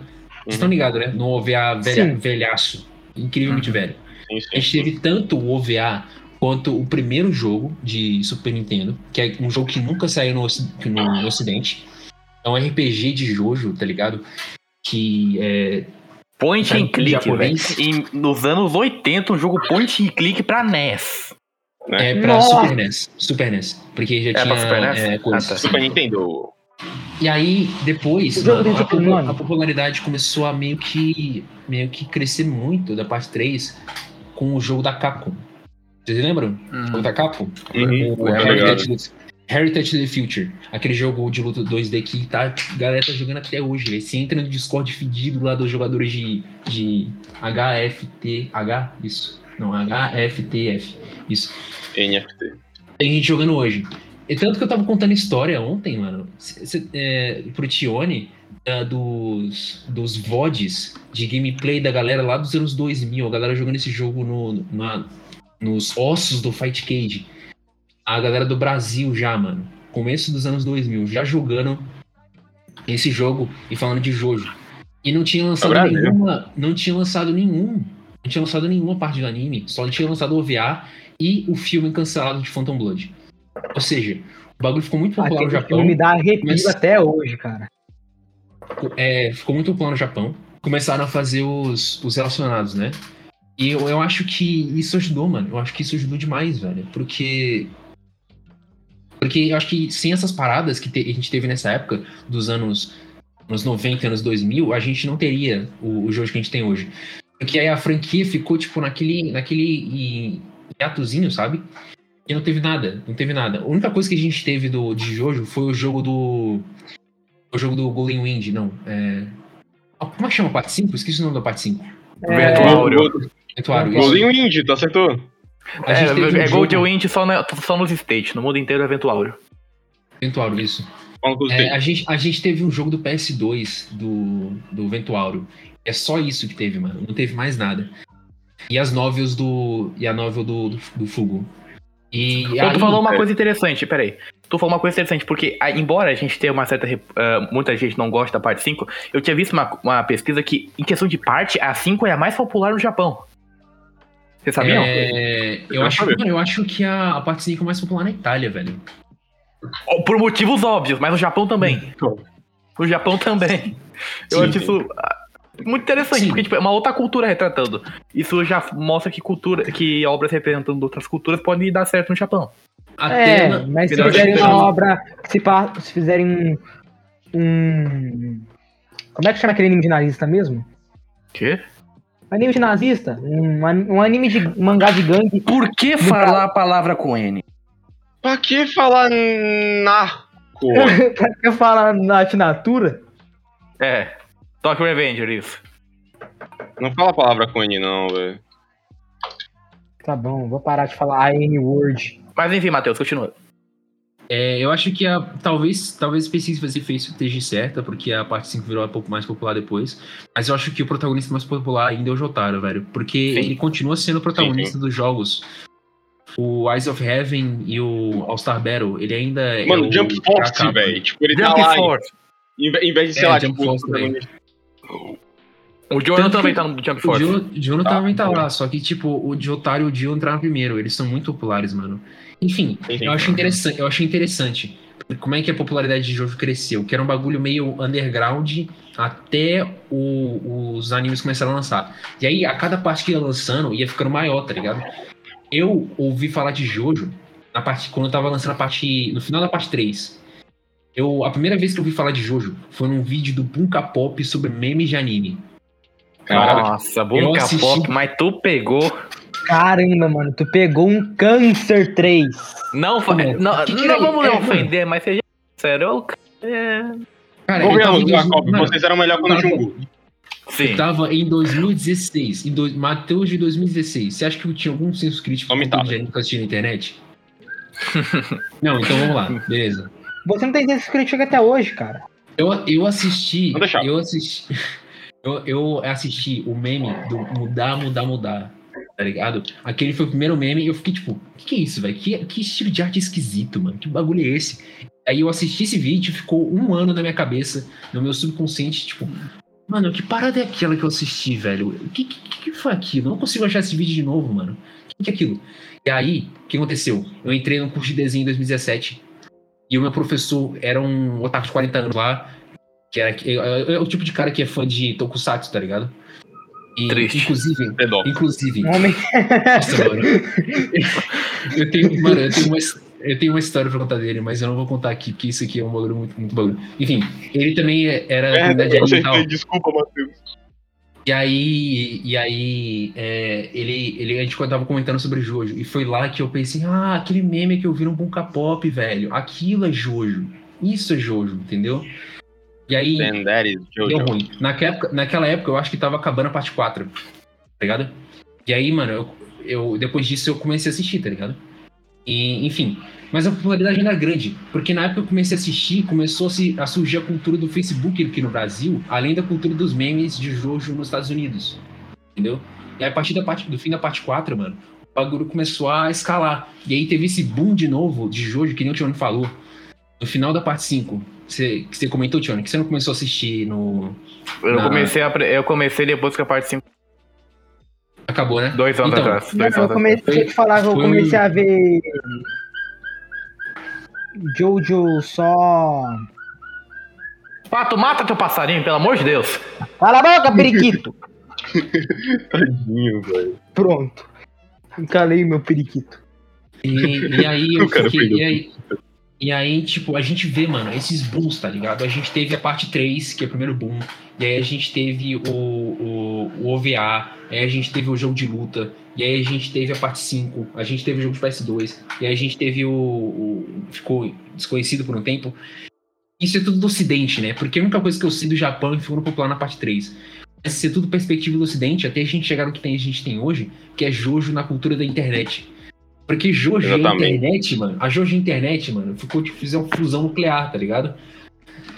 estão ligados, né? No OVA velha, velhaço. Incrivelmente velho. Sim, sim. A gente teve tanto o OVA quanto o primeiro jogo de Super Nintendo, que é um jogo que nunca saiu no, no, no Ocidente. É um RPG de Jojo, tá ligado? Que é. Point Tá and click, velho. japonês? Em- Nos anos 80, um jogo point and click pra NES. É pra Nossa. Super NES. Super NES. Porque já É pra tinha Super NES? é, coisa. Ah, tá. Super Nintendo. E aí, depois, mano, a, tipo nome? a popularidade começou a meio que, meio que crescer muito da parte 3 com o jogo da Capcom. Vocês lembram? O jogo da Capcom? Uhum, O. Heritage, of- Heritage of the Future. Aquele jogo de luta 2D que tá, a galera tá jogando até hoje. Você entra no Discord fedido lá dos jogadores de, de HFTH, isso. Não, HFTF. Isso. NFT. Tem gente jogando hoje. E tanto que eu tava contando história ontem, mano, é, pro Tione, ah, dos, dos VODs de gameplay da galera lá dos anos 2000, a galera jogando esse jogo no, na- nos ossos do Fight Cage. A galera do Brasil já, mano, começo dos anos 2000, já jogando esse jogo e falando de Jojo. E não tinha lançado Brasil. nenhuma, não tinha lançado nenhum, não tinha lançado nenhuma parte do anime, só tinha lançado o OVA e o filme cancelado de Phantom Blood. Ou seja, o bagulho ficou muito popular no Japão. filme me dá arrepio mas- até hoje, cara. é, ficou muito popular no Japão. Começaram a fazer os, os relacionados, né? E eu, eu acho que isso ajudou, mano. Eu acho que isso ajudou demais, velho. Porque. Porque eu acho que sem essas paradas que te- a gente teve nessa época, dos anos, anos 90 anos 2000, a gente não teria o, o jogo que a gente tem hoje. Porque aí a franquia ficou, tipo, naquele, naquele hiatozinho, sabe? E não teve nada, não teve nada. A única coisa que a gente teve do, de Jojo foi o jogo do. O jogo do Golden Wind, não. É... Como é que chama a parte 5? Esqueci o nome da parte 5. É. Etuário, isso. Golden Wind, tu acertou. A gente teve um É, é jogo- Gold Wind só, na- só nos States, no mundo inteiro é Eventuário. Ventuário, isso. É, a, gente, a gente teve um jogo do PS2 do, do Ventuário. É só isso que teve, mano. Não teve mais nada. E as novels do. E a novel do, do, do Fugo. E Então, aí, tu falou uma é. coisa interessante, peraí. Tu falou uma coisa interessante, porque ah, embora a gente tenha uma certa. rep- ah, muita gente não gosta da parte 5, eu tinha visto uma, uma pesquisa que, em questão de parte, a 5 é a mais popular no Japão. Vocês sabiam? é, eu, Eu acho, sabia. mano, eu acho que a, a parte 5 é mais popular na Itália, velho. Por motivos óbvios, mas no Japão também. No Japão também. Eu Sim. acho isso ah, muito interessante, Sim. porque tipo, é uma outra cultura retratando. Isso já mostra que cultura, que obras representando outras culturas podem dar certo no Japão. Até É, na- mas se fizerem uma obra. Se, pa- se fizerem um. um- Como é que chama aquele anime de nazista mesmo? Quê? Anime de nazista? Um, um anime de um mangá de gangue. Por que falar a palavra com N? Pra que falar narco? pra que falar na assinatura? É. Tokyo Revenger, isso. Não fala a palavra com N, não, velho. Tá bom, vou parar de falar a N-word. Mas enfim, Matheus, continua. É, eu acho que a, talvez, talvez que você fez esteja certa, porque a parte 5 virou um pouco mais popular depois. Mas eu acho que o protagonista mais popular ainda é o Jotaro, velho. Porque Sim. ele continua sendo o protagonista dos jogos. O Eyes of Heaven e o All-Star Battle, ele ainda é. Mano, o Jump Force, velho. Tipo, ele Jump tá lá. Force. Em, em vez de, sei É, lá, Jump tipo, Force também. O Tanto também tá no Jump O Force. Dio, Dio Tá, também tá lá, só que, tipo, o Jotaro e o Dio entraram primeiro. Eles são muito populares, mano. Enfim, Sim, sim. eu acho interessante, eu achei interessante como é que a popularidade de Jojo cresceu, que era um bagulho meio underground até o- os animes começaram a lançar. E aí, a cada parte que ia lançando, ia ficando maior, tá ligado? Eu ouvi falar de Jojo na parte, quando eu tava lançando a parte. No final da parte 3. Eu, a primeira vez que eu ouvi falar de Jojo foi num vídeo do Bunka Pop sobre memes de anime. Nossa, assisti- Pop, mas tu pegou. Caramba, mano, tu pegou um Câncer 3. Não, fa- não, que que não vamos é, lhe mano. ofender, mas seja sério. eu- é, Cara, eu tava Jacob, mano, vocês eram melhor quando Bunka Jungu. Sim. Eu tava em 2016, em do... Mateus de 2016. Você acha que eu tinha algum senso crítico tava. que eu assisti na internet? não, então vamos lá, beleza. Você não tem esse crítica até hoje, cara. Eu, eu assisti. Eu assisti. Eu, eu assisti o meme do mudar, mudar, mudar. Tá ligado? Aquele foi o primeiro meme e eu fiquei tipo, que, que é isso, velho? Que, que estilo de arte esquisito, mano? Que bagulho é esse? Aí eu assisti esse vídeo, ficou um ano na minha cabeça, no meu subconsciente, tipo, mano, que parada é aquela que eu assisti, velho? O que, que, que foi aquilo? Eu não consigo achar esse vídeo de novo, mano. O que, que é aquilo? E aí, o que aconteceu? Eu entrei no curso de desenho em 2017 e o meu professor era um otaku de 40 anos lá, que era é, é- é o tipo de cara que é fã de Tokusatsu, tá ligado? E, Triste. Inclusive, Pedófilo. inclusive, Um homem. nossa, mano. Eu tenho, mano, eu tenho uma, eu tenho uma história pra contar dele, mas eu não vou contar aqui, porque isso aqui é um bagulho muito, muito bagulho. Enfim, ele também é- era É, comunidade desculpa, Matheus. E aí, e aí é, ele, ele, a gente tava comentando sobre Jojo. E foi lá que eu pensei, ah, aquele meme que eu vi no Bunka Pop, velho. Aquilo é Jojo. Isso é Jojo, entendeu? E aí, deu ruim. Naquela época, naquela época, eu acho que tava acabando a parte 4, tá ligado? E aí, mano, eu, eu- depois disso eu comecei a assistir, tá ligado? E, enfim. Mas a popularidade era grande, porque na época eu comecei a assistir, começou a, se- a surgir a cultura do Facebook aqui no Brasil, além da cultura dos memes de Jojo nos Estados Unidos. Entendeu? E aí, a partir da parte, do fim da parte 4, mano, o bagulho começou a escalar. E aí teve esse boom de novo de Jojo, que nem o Tione falou. No final da parte 5, você, que você comentou, Tione, que você não começou a assistir no. Eu Na- comecei, a, eu comecei depois que a parte 5, Acabou, né? dois anos Então, atrás. Não, Dois eu anos atrás. comecei, eu te falar, eu comecei a ver. Jojo só. Pato, mata teu passarinho, pelo amor de Deus. Cala a boca, periquito! Tadinho, velho. Pronto. Encalei meu periquito. E, e aí eu O cara fiquei. E aí, e aí, tipo, a gente vê, mano, esses booms, tá ligado? A gente teve a parte 3, que é o primeiro boom. E aí a gente teve o, o, o OVA. Aí a gente teve o jogo de luta. E aí a gente teve a parte 5. A gente teve o jogo de PS2. E aí a gente teve o. o- ficou desconhecido por um tempo. Isso é tudo do Ocidente, né? Porque a única coisa que eu sei do Japão é que ficou popular na parte 3. Mas Isso é tudo perspectiva do Ocidente, até a gente chegar no que tem, a gente tem hoje, que é Jojo na cultura da internet. Porque Jojo e a Exatamente. internet, mano, a Jojo e a internet, mano, ficou tipo, fizer uma fusão nuclear, tá ligado?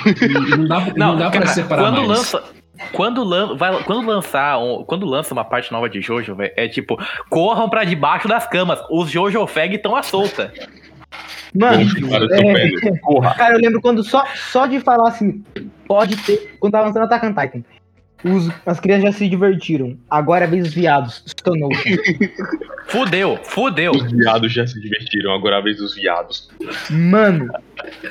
E, e não dá, não, dá pra cara, separar quando mais. lança. Quando, lan, vai, quando lançar um- quando lança uma parte nova de Jojo, velho, é tipo, corram pra debaixo das camas. Os Jojo Fag estão à solta. Mano, Cara, eu tô é, cara, eu lembro quando só, só de falar assim, pode ter. Quando tava lançando Attack on Titan. Os, as crianças já se divertiram. Agora é vez dos viados. Stonou. Fudeu, fudeu. Os viados já se divertiram, agora é a vez dos viados. Mano,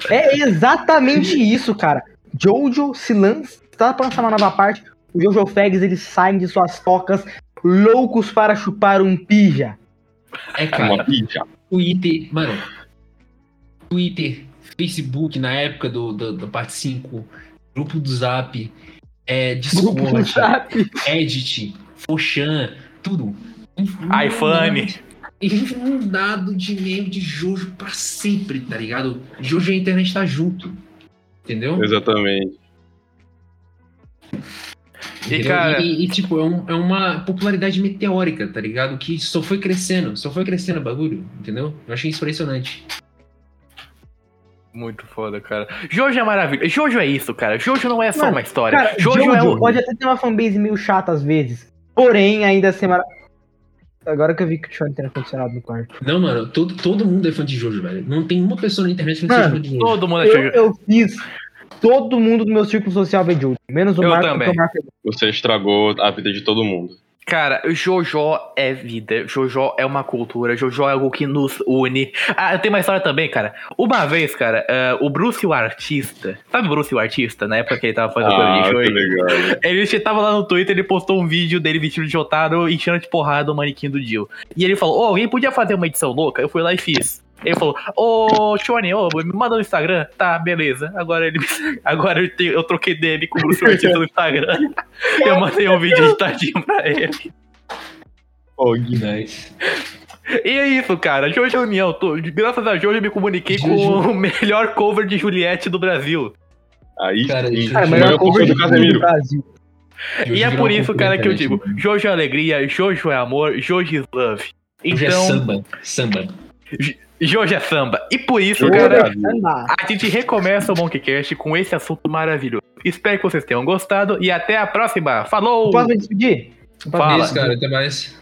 é exatamente isso, cara. Jojo se lança, tá pra lançar uma nova parte. Os Jojo Fags eles saem de suas tocas loucos para chupar um pija. É, Uma cara, pija. Twitter, mano. Twitter, Facebook, na época do, do, da parte 5, grupo do Zap, é, Discord. Edit, Fochan, tudo. iPhone. Inundado de meme de Jojo pra sempre, tá ligado? Jojo e a internet tá junto. Entendeu? Exatamente. E, cara- E, e, tipo, é, um- é uma popularidade meteórica, tá ligado? Que só foi crescendo, só foi crescendo o bagulho, entendeu? Eu achei impressionante. Muito foda, cara. Jojo é maravilhoso. Jojo é isso, cara. Jojo não é só Mano, uma história. Cara, Jojo, Jojo, é o. pode até ter uma fanbase meio chata às vezes. Porém, ainda ser maravilhoso. Agora que eu vi que o Sean tem ar-condicionado no quarto. Não, mano, todo, todo mundo é fã de Jojo, velho. Não tem uma pessoa na internet que não seja fã de Jojo. Todo mundo é Eu, Jojo. eu fiz. Todo mundo do meu círculo social vê Jojo. Menos o Eu Marco, também. Marco é Você estragou a vida de todo mundo. Cara, Jojo é vida. Jojo é uma cultura. Jojo é algo que nos une. Ah, eu tenho uma história também, cara. Uma vez, cara, eh, o Bruce o artista. Sabe o Bruce o artista? Na época que ele tava fazendo coisa Ah, de que show. legal. Ele tava lá no Twitter, ele postou um vídeo dele vestido de otário, enchendo de porrada o manequim do Jill. E ele falou, ô, alguém podia fazer uma edição louca? Eu fui lá e fiz. Ele falou, ô, Shone, ô, me manda no Instagram. Tá, beleza. Agora ele Agora eu, tenho- eu troquei DM com o Bruce o artista no Instagram. Eu mandei um vídeo editadinho pra ele. Oh, Gui. Nice. E é isso, cara. Jojo União. Tô- graças a Jojo eu me comuniquei com Jojo. o melhor cover de Juliette do Brasil. Aí Cara, sim. isso- Cara, o melhor cover de do Casemiro. Brasil. E é por isso, cara, que eu digo: Jojo é alegria, Jojo é amor, Jojo is love. Hoje é Então, samba. Jojo é samba. E por isso, Jojo cara, Anda. a gente recomeça o Monkeycast com esse assunto maravilhoso. Espero que vocês tenham gostado e até a próxima. Falou! Posso me despedir? Fala. Isso, cara, até mais.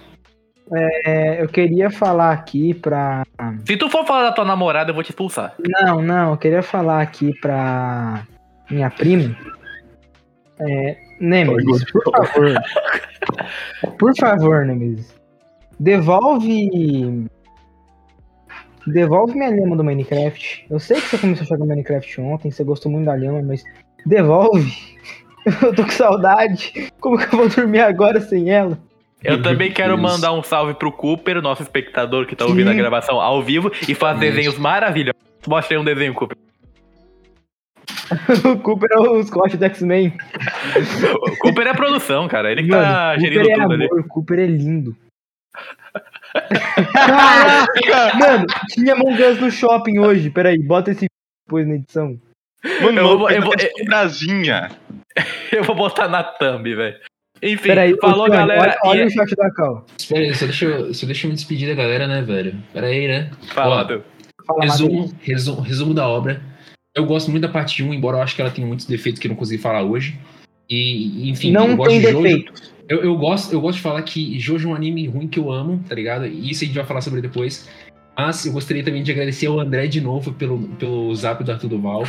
É, eu queria falar aqui pra. Se tu for falar da tua namorada, eu vou te expulsar. Não, não, eu queria falar aqui pra minha prima. É, Nemesis, por favor. Por favor, Nemesis. Devolve. Devolve minha lhama do Minecraft. Eu sei que você começou a jogar Minecraft ontem, você gostou muito da lhama, mas devolve. Eu tô com saudade. Como que eu vou dormir agora sem ela? Eu também quero Deus. mandar um salve pro Cooper, nosso espectador que tá ouvindo a Sim. gravação ao vivo e faz desenhos maravilhosos. Mostra aí um desenho, Cooper. O Cooper é o Scott do X-Men. O Cooper é produção, cara. Ele que tá Mano, gerindo Cooper é tudo ali. amor, o Cooper é lindo. Caraca! Mano, tinha Among Us no shopping hoje. Peraí, bota esse depois na edição. Mano, Eu eu vou- eu vou-. Brasinha. Eu vou botar na thumb, velho. Enfim, Peraí, falou, Tony, galera. Olha, olha e- o chat da Cal. Espera aí, só deixa, eu, só deixa eu me despedir da galera, né, velho? Pera aí, né? Fala, Ó. Resumo, resumo, resumo da obra. Eu gosto muito da parte 1, embora eu acho que ela tenha muitos defeitos que eu não consegui falar hoje. E, enfim, eu Não gosto tem de Jojo. defeitos. Eu, eu gosto, eu gosto de falar que Jojo é um anime ruim que eu amo, tá ligado? E isso a gente vai falar sobre depois. Mas eu gostaria também de agradecer ao André de novo pelo, pelo zap do Arthur Duval.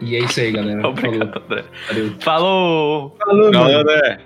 E é isso aí, galera. Obrigado, Falou. André. Valeu. Falou! Falou, mano. Galera,